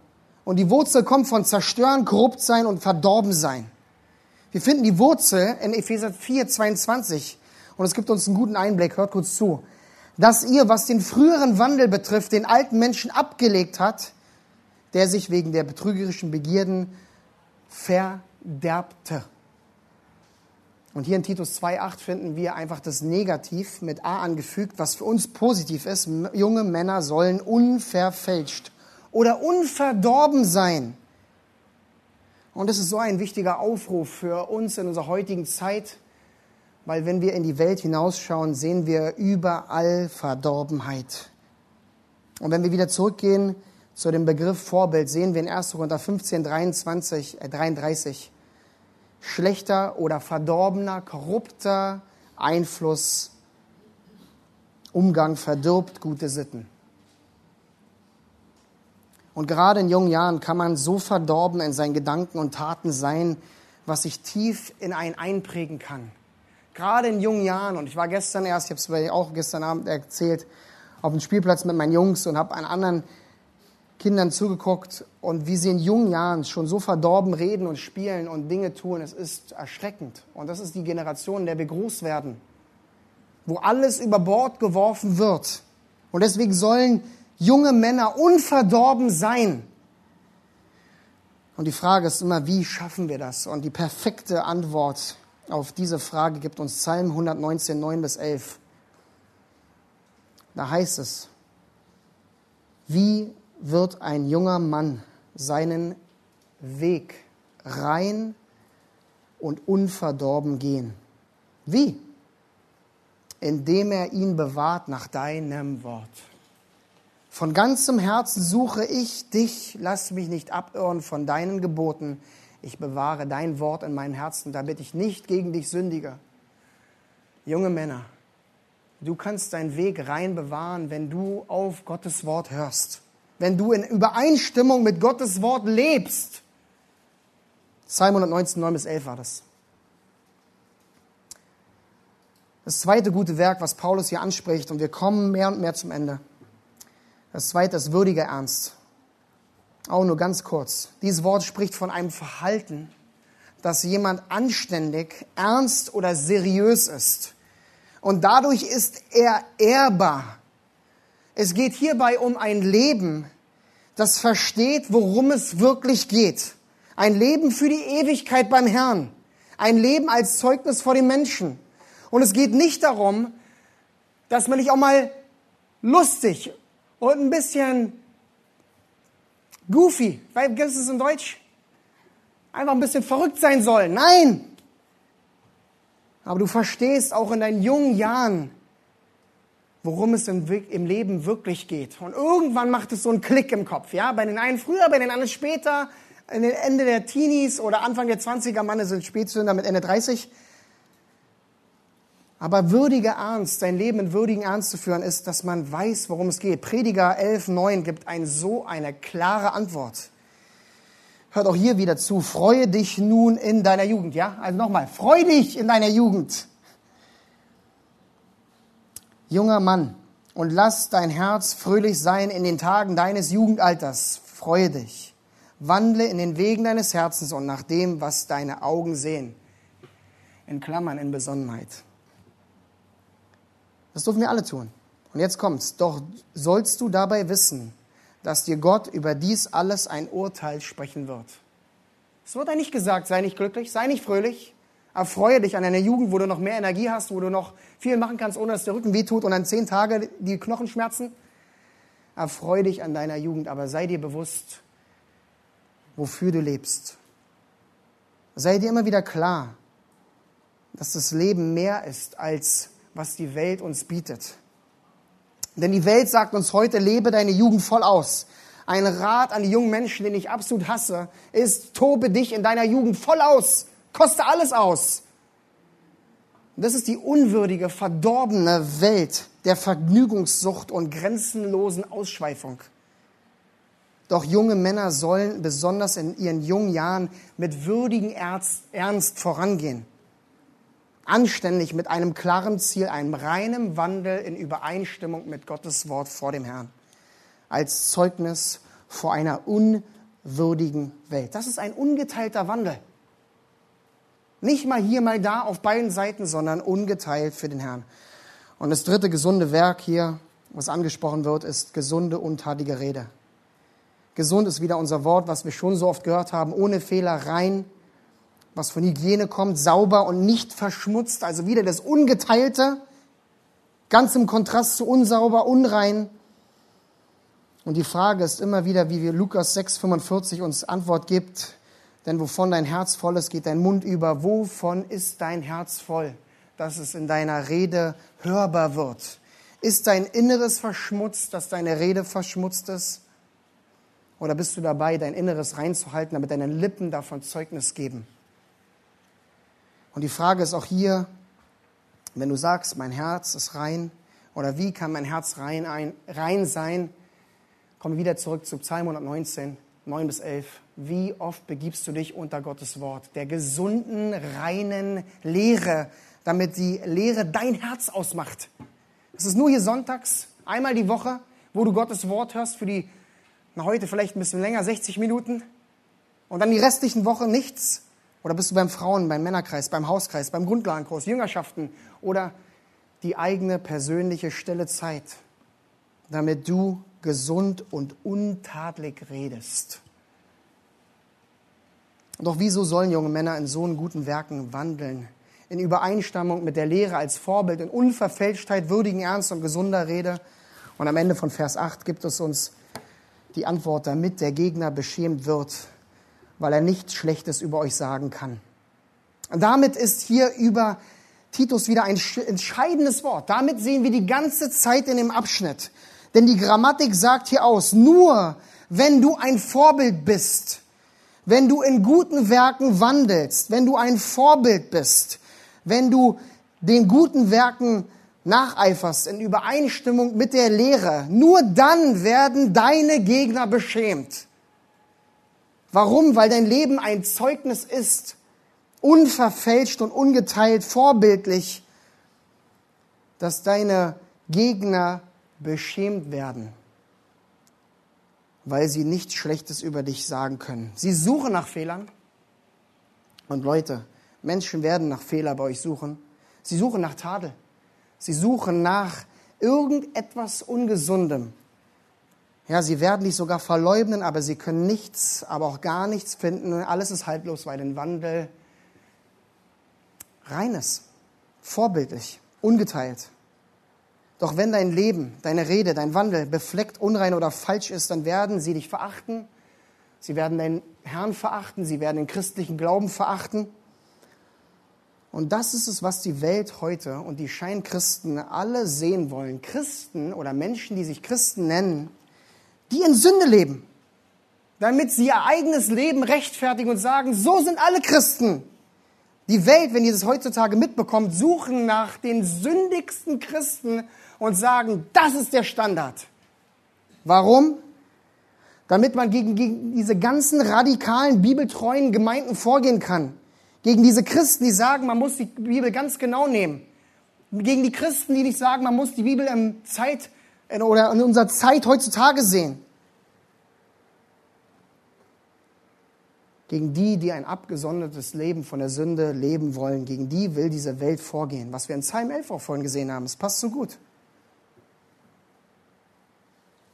Und die Wurzel kommt von zerstören, korrupt sein und verdorben sein. Wir finden die Wurzel in Epheser 4, 22. Und es gibt uns einen guten Einblick. Hört kurz zu. Dass ihr, was den früheren Wandel betrifft, den alten Menschen abgelegt hat, der sich wegen der betrügerischen Begierden verderbte. Und hier in Titus 2,8 finden wir einfach das Negativ mit A angefügt, was für uns positiv ist. Junge Männer sollen unverfälscht oder unverdorben sein. Und das ist so ein wichtiger Aufruf für uns in unserer heutigen Zeit, weil wenn wir in die Welt hinausschauen, sehen wir überall Verdorbenheit. Und wenn wir wieder zurückgehen zu dem Begriff Vorbild, sehen wir in 1. Korinther 15, 23, äh 33, schlechter oder verdorbener, korrupter Einfluss, Umgang verdirbt gute Sitten. Und gerade in jungen Jahren kann man so verdorben in seinen Gedanken und Taten sein, was sich tief in einen einprägen kann. Gerade in jungen Jahren, und ich war gestern erst, ich habe es auch gestern Abend erzählt, auf dem Spielplatz mit meinen Jungs und habe an anderen Kindern zugeguckt und wie sie in jungen Jahren schon so verdorben reden und spielen und Dinge tun. Es ist erschreckend. Und das ist die Generation, in der wir groß werden, wo alles über Bord geworfen wird. Und deswegen sollen junge Männer unverdorben sein. Und die Frage ist immer, wie schaffen wir das? Und die perfekte Antwort auf diese Frage gibt uns Psalm 119, 9 bis 11. Da heißt es, wie wird ein junger Mann seinen Weg rein und unverdorben gehen? Wie? Indem er ihn bewahrt nach deinem Wort. Von ganzem Herzen suche ich dich, lass mich nicht abirren von deinen Geboten. Ich bewahre dein Wort in meinem Herzen, damit ich nicht gegen dich sündige. Junge Männer, du kannst deinen Weg rein bewahren, wenn du auf Gottes Wort hörst, wenn du in Übereinstimmung mit Gottes Wort lebst. Psalm 119, 9 bis 11 war das. Das zweite gute Werk, was Paulus hier anspricht, und wir kommen mehr und mehr zum Ende das zweite ist würdiger Ernst. Auch nur ganz kurz. Dieses Wort spricht von einem Verhalten, dass jemand anständig, ernst oder seriös ist. Und dadurch ist er ehrbar. Es geht hierbei um ein Leben, das versteht, worum es wirklich geht. Ein Leben für die Ewigkeit beim Herrn. Ein Leben als Zeugnis vor den Menschen. Und es geht nicht darum, dass man nicht auch mal lustig und ein bisschen goofy, weil gibt es in Deutsch? Einfach ein bisschen verrückt sein soll. Nein! Aber du verstehst auch in deinen jungen Jahren, worum es im, im, Leben wirklich geht. Und irgendwann macht es so einen Klick im Kopf. Ja, bei den einen früher, bei den anderen später, Ende der Teenies oder Anfang der 20er, Mann sind Spätsünder mit Ende 30. Aber würdiger Ernst, sein Leben in würdigen Ernst zu führen, ist, dass man weiß, worum es geht. Prediger 11, 9 gibt ein, so eine klare Antwort. Hört auch hier wieder zu. Freue dich nun in deiner Jugend. Ja, also nochmal. Freue dich in deiner Jugend. Junger Mann, und lass dein Herz fröhlich sein in den Tagen deines Jugendalters. Freue dich. Wandle in den Wegen deines Herzens und nach dem, was deine Augen sehen. In Klammern in Besonnenheit. Das dürfen wir alle tun. Und jetzt kommt's. Doch sollst du dabei wissen, dass dir Gott über dies alles ein Urteil sprechen wird. Es wird dir nicht gesagt, sei nicht glücklich, sei nicht fröhlich, erfreue dich an deiner Jugend, wo du noch mehr Energie hast, wo du noch viel machen kannst, ohne dass der Rücken wehtut und dann zehn Tage die Knochen schmerzen. Erfreue dich an deiner Jugend, aber sei dir bewusst, wofür du lebst. Sei dir immer wieder klar, dass das Leben mehr ist als was die Welt uns bietet. Denn die Welt sagt uns heute, lebe deine Jugend voll aus. Ein Rat an die jungen Menschen, den ich absolut hasse, ist, tobe dich in deiner Jugend voll aus. Koste alles aus. Das ist die unwürdige, verdorbene Welt der Vergnügungssucht und grenzenlosen Ausschweifung. Doch junge Männer sollen besonders in ihren jungen Jahren mit würdigen Ernst vorangehen anständig mit einem klaren Ziel, einem reinen Wandel in Übereinstimmung mit Gottes Wort vor dem Herrn, als Zeugnis vor einer unwürdigen Welt. Das ist ein ungeteilter Wandel. Nicht mal hier, mal da auf beiden Seiten, sondern ungeteilt für den Herrn. Und das dritte gesunde Werk hier, was angesprochen wird, ist gesunde, untatige Rede. Gesund ist wieder unser Wort, was wir schon so oft gehört haben, ohne Fehler, rein, was von Hygiene kommt, sauber und nicht verschmutzt, also wieder das Ungeteilte, ganz im Kontrast zu unsauber, unrein. Und die Frage ist immer wieder, wie wir Lukas 6,45 uns Antwort gibt, denn wovon dein Herz voll ist, geht dein Mund über. Wovon ist dein Herz voll, dass es in deiner Rede hörbar wird? Ist dein Inneres verschmutzt, dass deine Rede verschmutzt ist? Oder bist du dabei, dein Inneres reinzuhalten, damit deine Lippen davon Zeugnis geben? Und die Frage ist auch hier, wenn du sagst, mein Herz ist rein, oder wie kann mein Herz rein, ein, rein sein, kommen wieder zurück zu Psalm 119, 9 bis 11. Wie oft begibst du dich unter Gottes Wort, der gesunden, reinen Lehre, damit die Lehre dein Herz ausmacht? Es ist nur hier sonntags, einmal die Woche, wo du Gottes Wort hörst für die, na heute vielleicht ein bisschen länger, 60 Minuten. Und dann die restlichen Wochen nichts. Oder bist du beim Frauen, beim Männerkreis, beim Hauskreis, beim Grundlagenkurs, Jüngerschaften oder die eigene persönliche stille Zeit, damit du gesund und untadelig redest? Doch wieso sollen junge Männer in so guten Werken wandeln? In Übereinstimmung mit der Lehre als Vorbild, in Unverfälschtheit, würdigen Ernst und gesunder Rede Und am Ende von Vers 8 gibt es uns die Antwort, damit der Gegner beschämt wird, weil er nichts Schlechtes über euch sagen kann. Und damit ist hier über Titus wieder ein entscheidendes Wort. Damit sehen wir die ganze Zeit in dem Abschnitt. Denn die Grammatik sagt hier aus, nur wenn du ein Vorbild bist, wenn du in guten Werken wandelst, wenn du ein Vorbild bist, wenn du den guten Werken nacheiferst in Übereinstimmung mit der Lehre, nur dann werden deine Gegner beschämt. Warum? Weil dein Leben ein Zeugnis ist, unverfälscht und ungeteilt, vorbildlich, dass deine Gegner beschämt werden, weil sie nichts Schlechtes über dich sagen können. Sie suchen nach Fehlern. Und Leute, Menschen werden nach Fehler bei euch suchen. Sie suchen nach Tadel. Sie suchen nach irgendetwas Ungesundem. Ja, sie werden dich sogar verleugnen, aber sie können nichts, aber auch gar nichts finden. Alles ist haltlos, weil den Wandel reines, vorbildlich, ungeteilt. Doch wenn dein Leben, deine Rede, dein Wandel befleckt, unrein oder falsch ist, dann werden sie dich verachten. Sie werden deinen Herrn verachten. Sie werden den christlichen Glauben verachten. Und das ist es, was die Welt heute und die Scheinchristen alle sehen wollen. Christen oder Menschen, die sich Christen nennen, die in Sünde leben, damit sie ihr eigenes Leben rechtfertigen und sagen, so sind alle Christen. Die Welt, wenn ihr es heutzutage mitbekommt, suchen nach den sündigsten Christen und sagen, das ist der Standard. Warum? Damit man gegen, gegen diese ganzen radikalen, bibeltreuen Gemeinden vorgehen kann gegen diese Christen, die sagen, man muss die Bibel ganz genau nehmen. Gegen die Christen, die nicht sagen, man muss die Bibel in Zeit oder in unserer Zeit heutzutage sehen. Gegen die, die ein abgesondertes Leben von der Sünde leben wollen, gegen die will diese Welt vorgehen. Was wir in Psalm 11 auch vorhin gesehen haben, es passt so gut.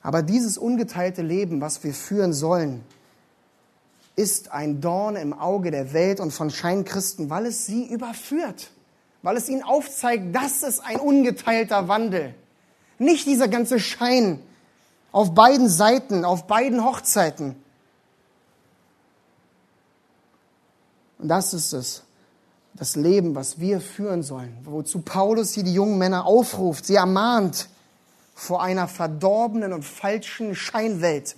Aber dieses ungeteilte Leben, was wir führen sollen, ist ein Dorn im Auge der Welt und von Scheinchristen, weil es sie überführt, weil es ihnen aufzeigt, das ist ein ungeteilter Wandel. Nicht dieser ganze Schein auf beiden Seiten, auf beiden Hochzeiten. Und das ist es, das Leben, was wir führen sollen, wozu Paulus hier die jungen Männer aufruft, sie ermahnt vor einer verdorbenen und falschen Scheinwelt.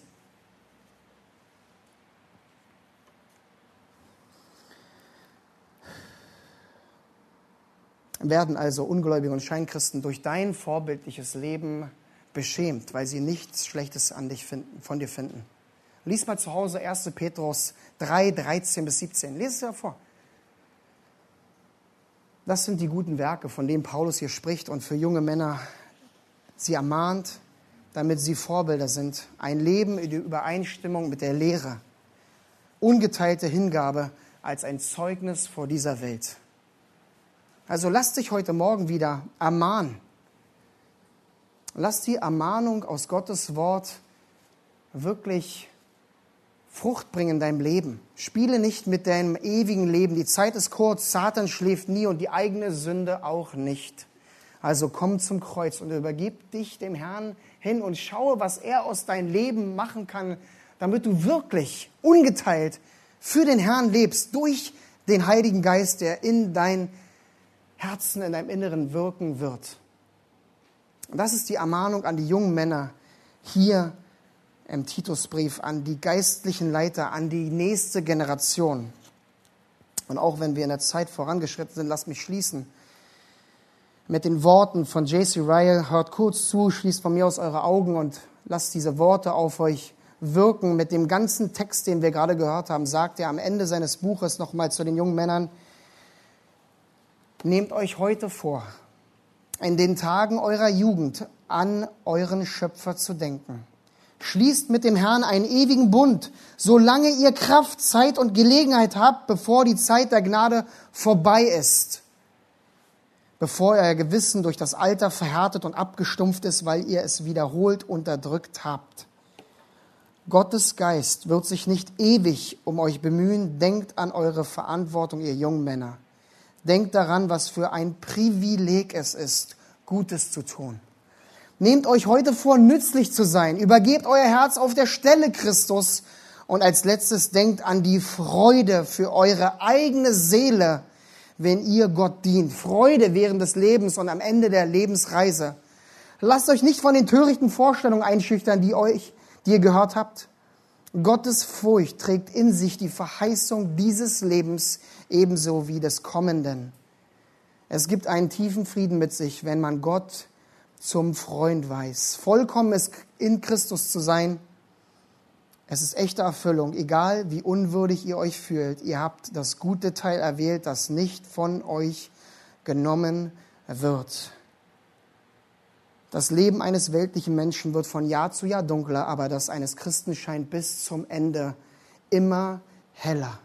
werden also Ungläubige und Scheinkristen durch dein vorbildliches Leben beschämt, weil sie nichts Schlechtes an dich finden, von dir finden. Lies mal zu Hause 1. Petrus 3, 13 bis 17. Lies es ja vor. Das sind die guten Werke, von denen Paulus hier spricht und für junge Männer sie ermahnt, damit sie Vorbilder sind. Ein Leben in Übereinstimmung mit der Lehre. Ungeteilte Hingabe als ein Zeugnis vor dieser Welt. Also lass dich heute Morgen wieder ermahnen. Lass die Ermahnung aus Gottes Wort wirklich Frucht bringen in deinem Leben. Spiele nicht mit deinem ewigen Leben. Die Zeit ist kurz, Satan schläft nie und die eigene Sünde auch nicht. Also komm zum Kreuz und übergib dich dem Herrn hin und schaue, was er aus deinem Leben machen kann, damit du wirklich ungeteilt für den Herrn lebst, durch den Heiligen Geist, der in dein Herzen in deinem Inneren wirken wird. Und das ist die Ermahnung an die jungen Männer hier im Titusbrief, an die geistlichen Leiter, an die nächste Generation. Und auch wenn wir in der Zeit vorangeschritten sind, lasst mich schließen mit den Worten von J.C. Ryle. Hört kurz zu, schließt von mir aus eure Augen und lasst diese Worte auf euch wirken. Mit dem ganzen Text, den wir gerade gehört haben, sagt er am Ende seines Buches nochmal zu den jungen Männern, Nehmt euch heute vor, in den Tagen eurer Jugend an euren Schöpfer zu denken. Schließt mit dem Herrn einen ewigen Bund, solange ihr Kraft, Zeit und Gelegenheit habt, bevor die Zeit der Gnade vorbei ist. Bevor euer Gewissen durch das Alter verhärtet und abgestumpft ist, weil ihr es wiederholt unterdrückt habt. Gottes Geist wird sich nicht ewig um euch bemühen. Denkt an eure Verantwortung, ihr jungen Männer. Denkt daran, was für ein Privileg es ist, Gutes zu tun. Nehmt euch heute vor, nützlich zu sein. Übergebt euer Herz auf der Stelle Christus. Und als letztes denkt an die Freude für eure eigene Seele, wenn ihr Gott dient. Freude während des Lebens und am Ende der Lebensreise. Lasst euch nicht von den törichten Vorstellungen einschüchtern, die euch, die ihr gehört habt. Gottes Furcht trägt in sich die Verheißung dieses Lebens ebenso wie des kommenden. Es gibt einen tiefen Frieden mit sich, wenn man Gott zum Freund weiß. Vollkommen ist in Christus zu sein. Es ist echte Erfüllung, egal wie unwürdig ihr euch fühlt. Ihr habt das gute Teil erwählt, das nicht von euch genommen wird. Das Leben eines weltlichen Menschen wird von Jahr zu Jahr dunkler, aber das eines Christen scheint bis zum Ende immer heller.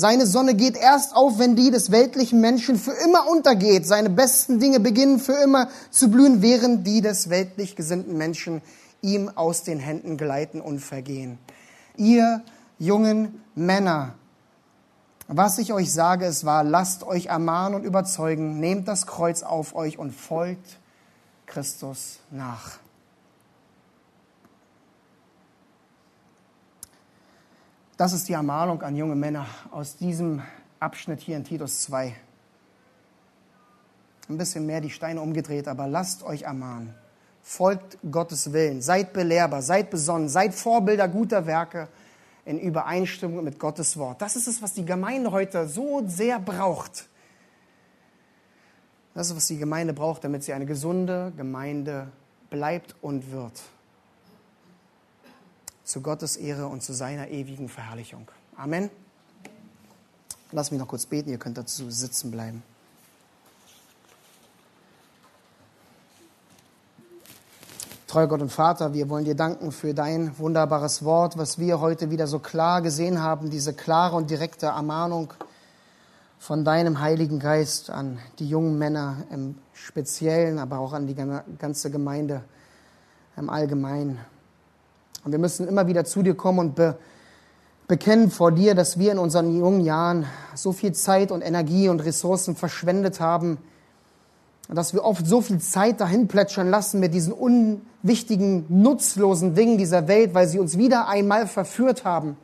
Seine Sonne geht erst auf, wenn die des weltlichen Menschen für immer untergeht. Seine besten Dinge beginnen für immer zu blühen, während die des weltlich gesinnten Menschen ihm aus den Händen gleiten und vergehen. Ihr jungen Männer, was ich euch sage, es war, lasst euch ermahnen und überzeugen, nehmt das Kreuz auf euch und folgt Christus nach. Das ist die Ermahnung an junge Männer aus diesem Abschnitt hier in Titus 2. Ein bisschen mehr die Steine umgedreht, aber lasst euch ermahnen. Folgt Gottes Willen, seid belehrbar, seid besonnen, seid Vorbilder guter Werke in Übereinstimmung mit Gottes Wort. Das ist es, was die Gemeinde heute so sehr braucht. Das ist, was die Gemeinde braucht, damit sie eine gesunde Gemeinde bleibt und wird. Zu Gottes Ehre und zu seiner ewigen Verherrlichung. Amen. Lass mich noch kurz beten, ihr könnt dazu sitzen bleiben. Treuer Gott und Vater, wir wollen dir danken für dein wunderbares Wort, was wir heute wieder so klar gesehen haben, diese klare und direkte Ermahnung von deinem Heiligen Geist an die jungen Männer im Speziellen, aber auch an die ganze Gemeinde im Allgemeinen. Und wir müssen immer wieder zu dir kommen und be bekennen vor dir, dass wir in unseren jungen Jahren so viel Zeit und Energie und Ressourcen verschwendet haben, dass wir oft so viel Zeit dahin plätschern lassen mit diesen unwichtigen, nutzlosen Dingen dieser Welt, weil sie uns wieder einmal verführt haben.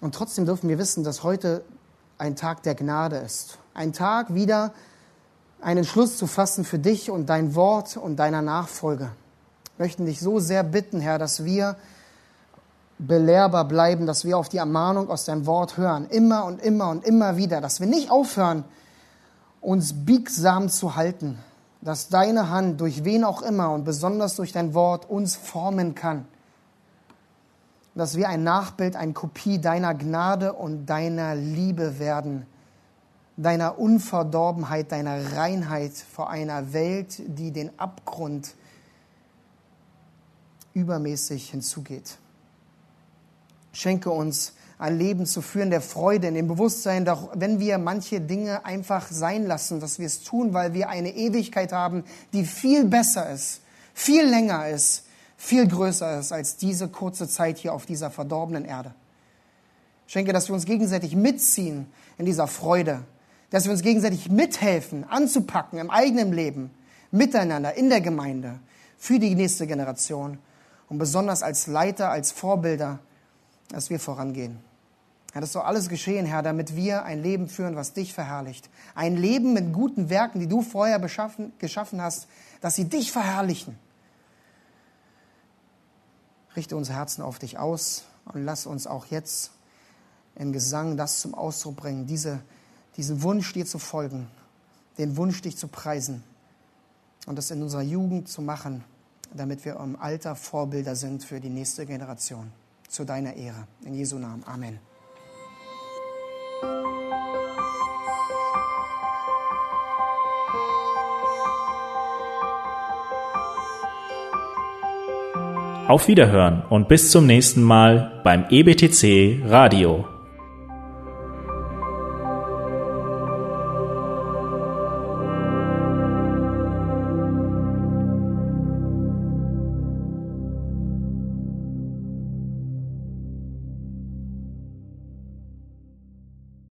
Und trotzdem dürfen wir wissen, dass heute ein Tag der Gnade ist. Ein Tag wieder einen Schluss zu fassen für dich und dein Wort und deiner Nachfolge. Möchten dich so sehr bitten, Herr, dass wir belehrbar bleiben, dass wir auf die Ermahnung aus deinem Wort hören, immer und immer und immer wieder, dass wir nicht aufhören, uns biegsam zu halten, dass deine Hand durch wen auch immer und besonders durch dein Wort uns formen kann. Dass wir ein Nachbild, eine Kopie deiner Gnade und deiner Liebe werden, deiner Unverdorbenheit, deiner Reinheit vor einer Welt, die den Abgrund übermäßig hinzugeht. Schenke uns ein Leben zu führen der Freude, in dem Bewusstsein, dass wenn wir manche Dinge einfach sein lassen, dass wir es tun, weil wir eine Ewigkeit haben, die viel besser ist, viel länger ist, viel größer ist als diese kurze Zeit hier auf dieser verdorbenen Erde. Schenke, dass wir uns gegenseitig mitziehen in dieser Freude, dass wir uns gegenseitig mithelfen, anzupacken im eigenen Leben, miteinander, in der Gemeinde, für die nächste Generation und besonders als Leiter, als Vorbilder, dass wir vorangehen. Ja, das soll alles geschehen, Herr, damit wir ein Leben führen, was dich verherrlicht. Ein Leben mit guten Werken, die du vorher beschaffen, geschaffen hast, dass sie dich verherrlichen. Richte unsere Herzen auf dich aus und lass uns auch jetzt im Gesang das zum Ausdruck bringen, diese, diesen Wunsch dir zu folgen, den Wunsch dich zu preisen und das in unserer Jugend zu machen, damit wir im Alter Vorbilder sind für die nächste Generation. Zu deiner Ehre. In Jesu Namen. Amen. Auf Wiederhören und bis zum nächsten Mal beim EBTC Radio.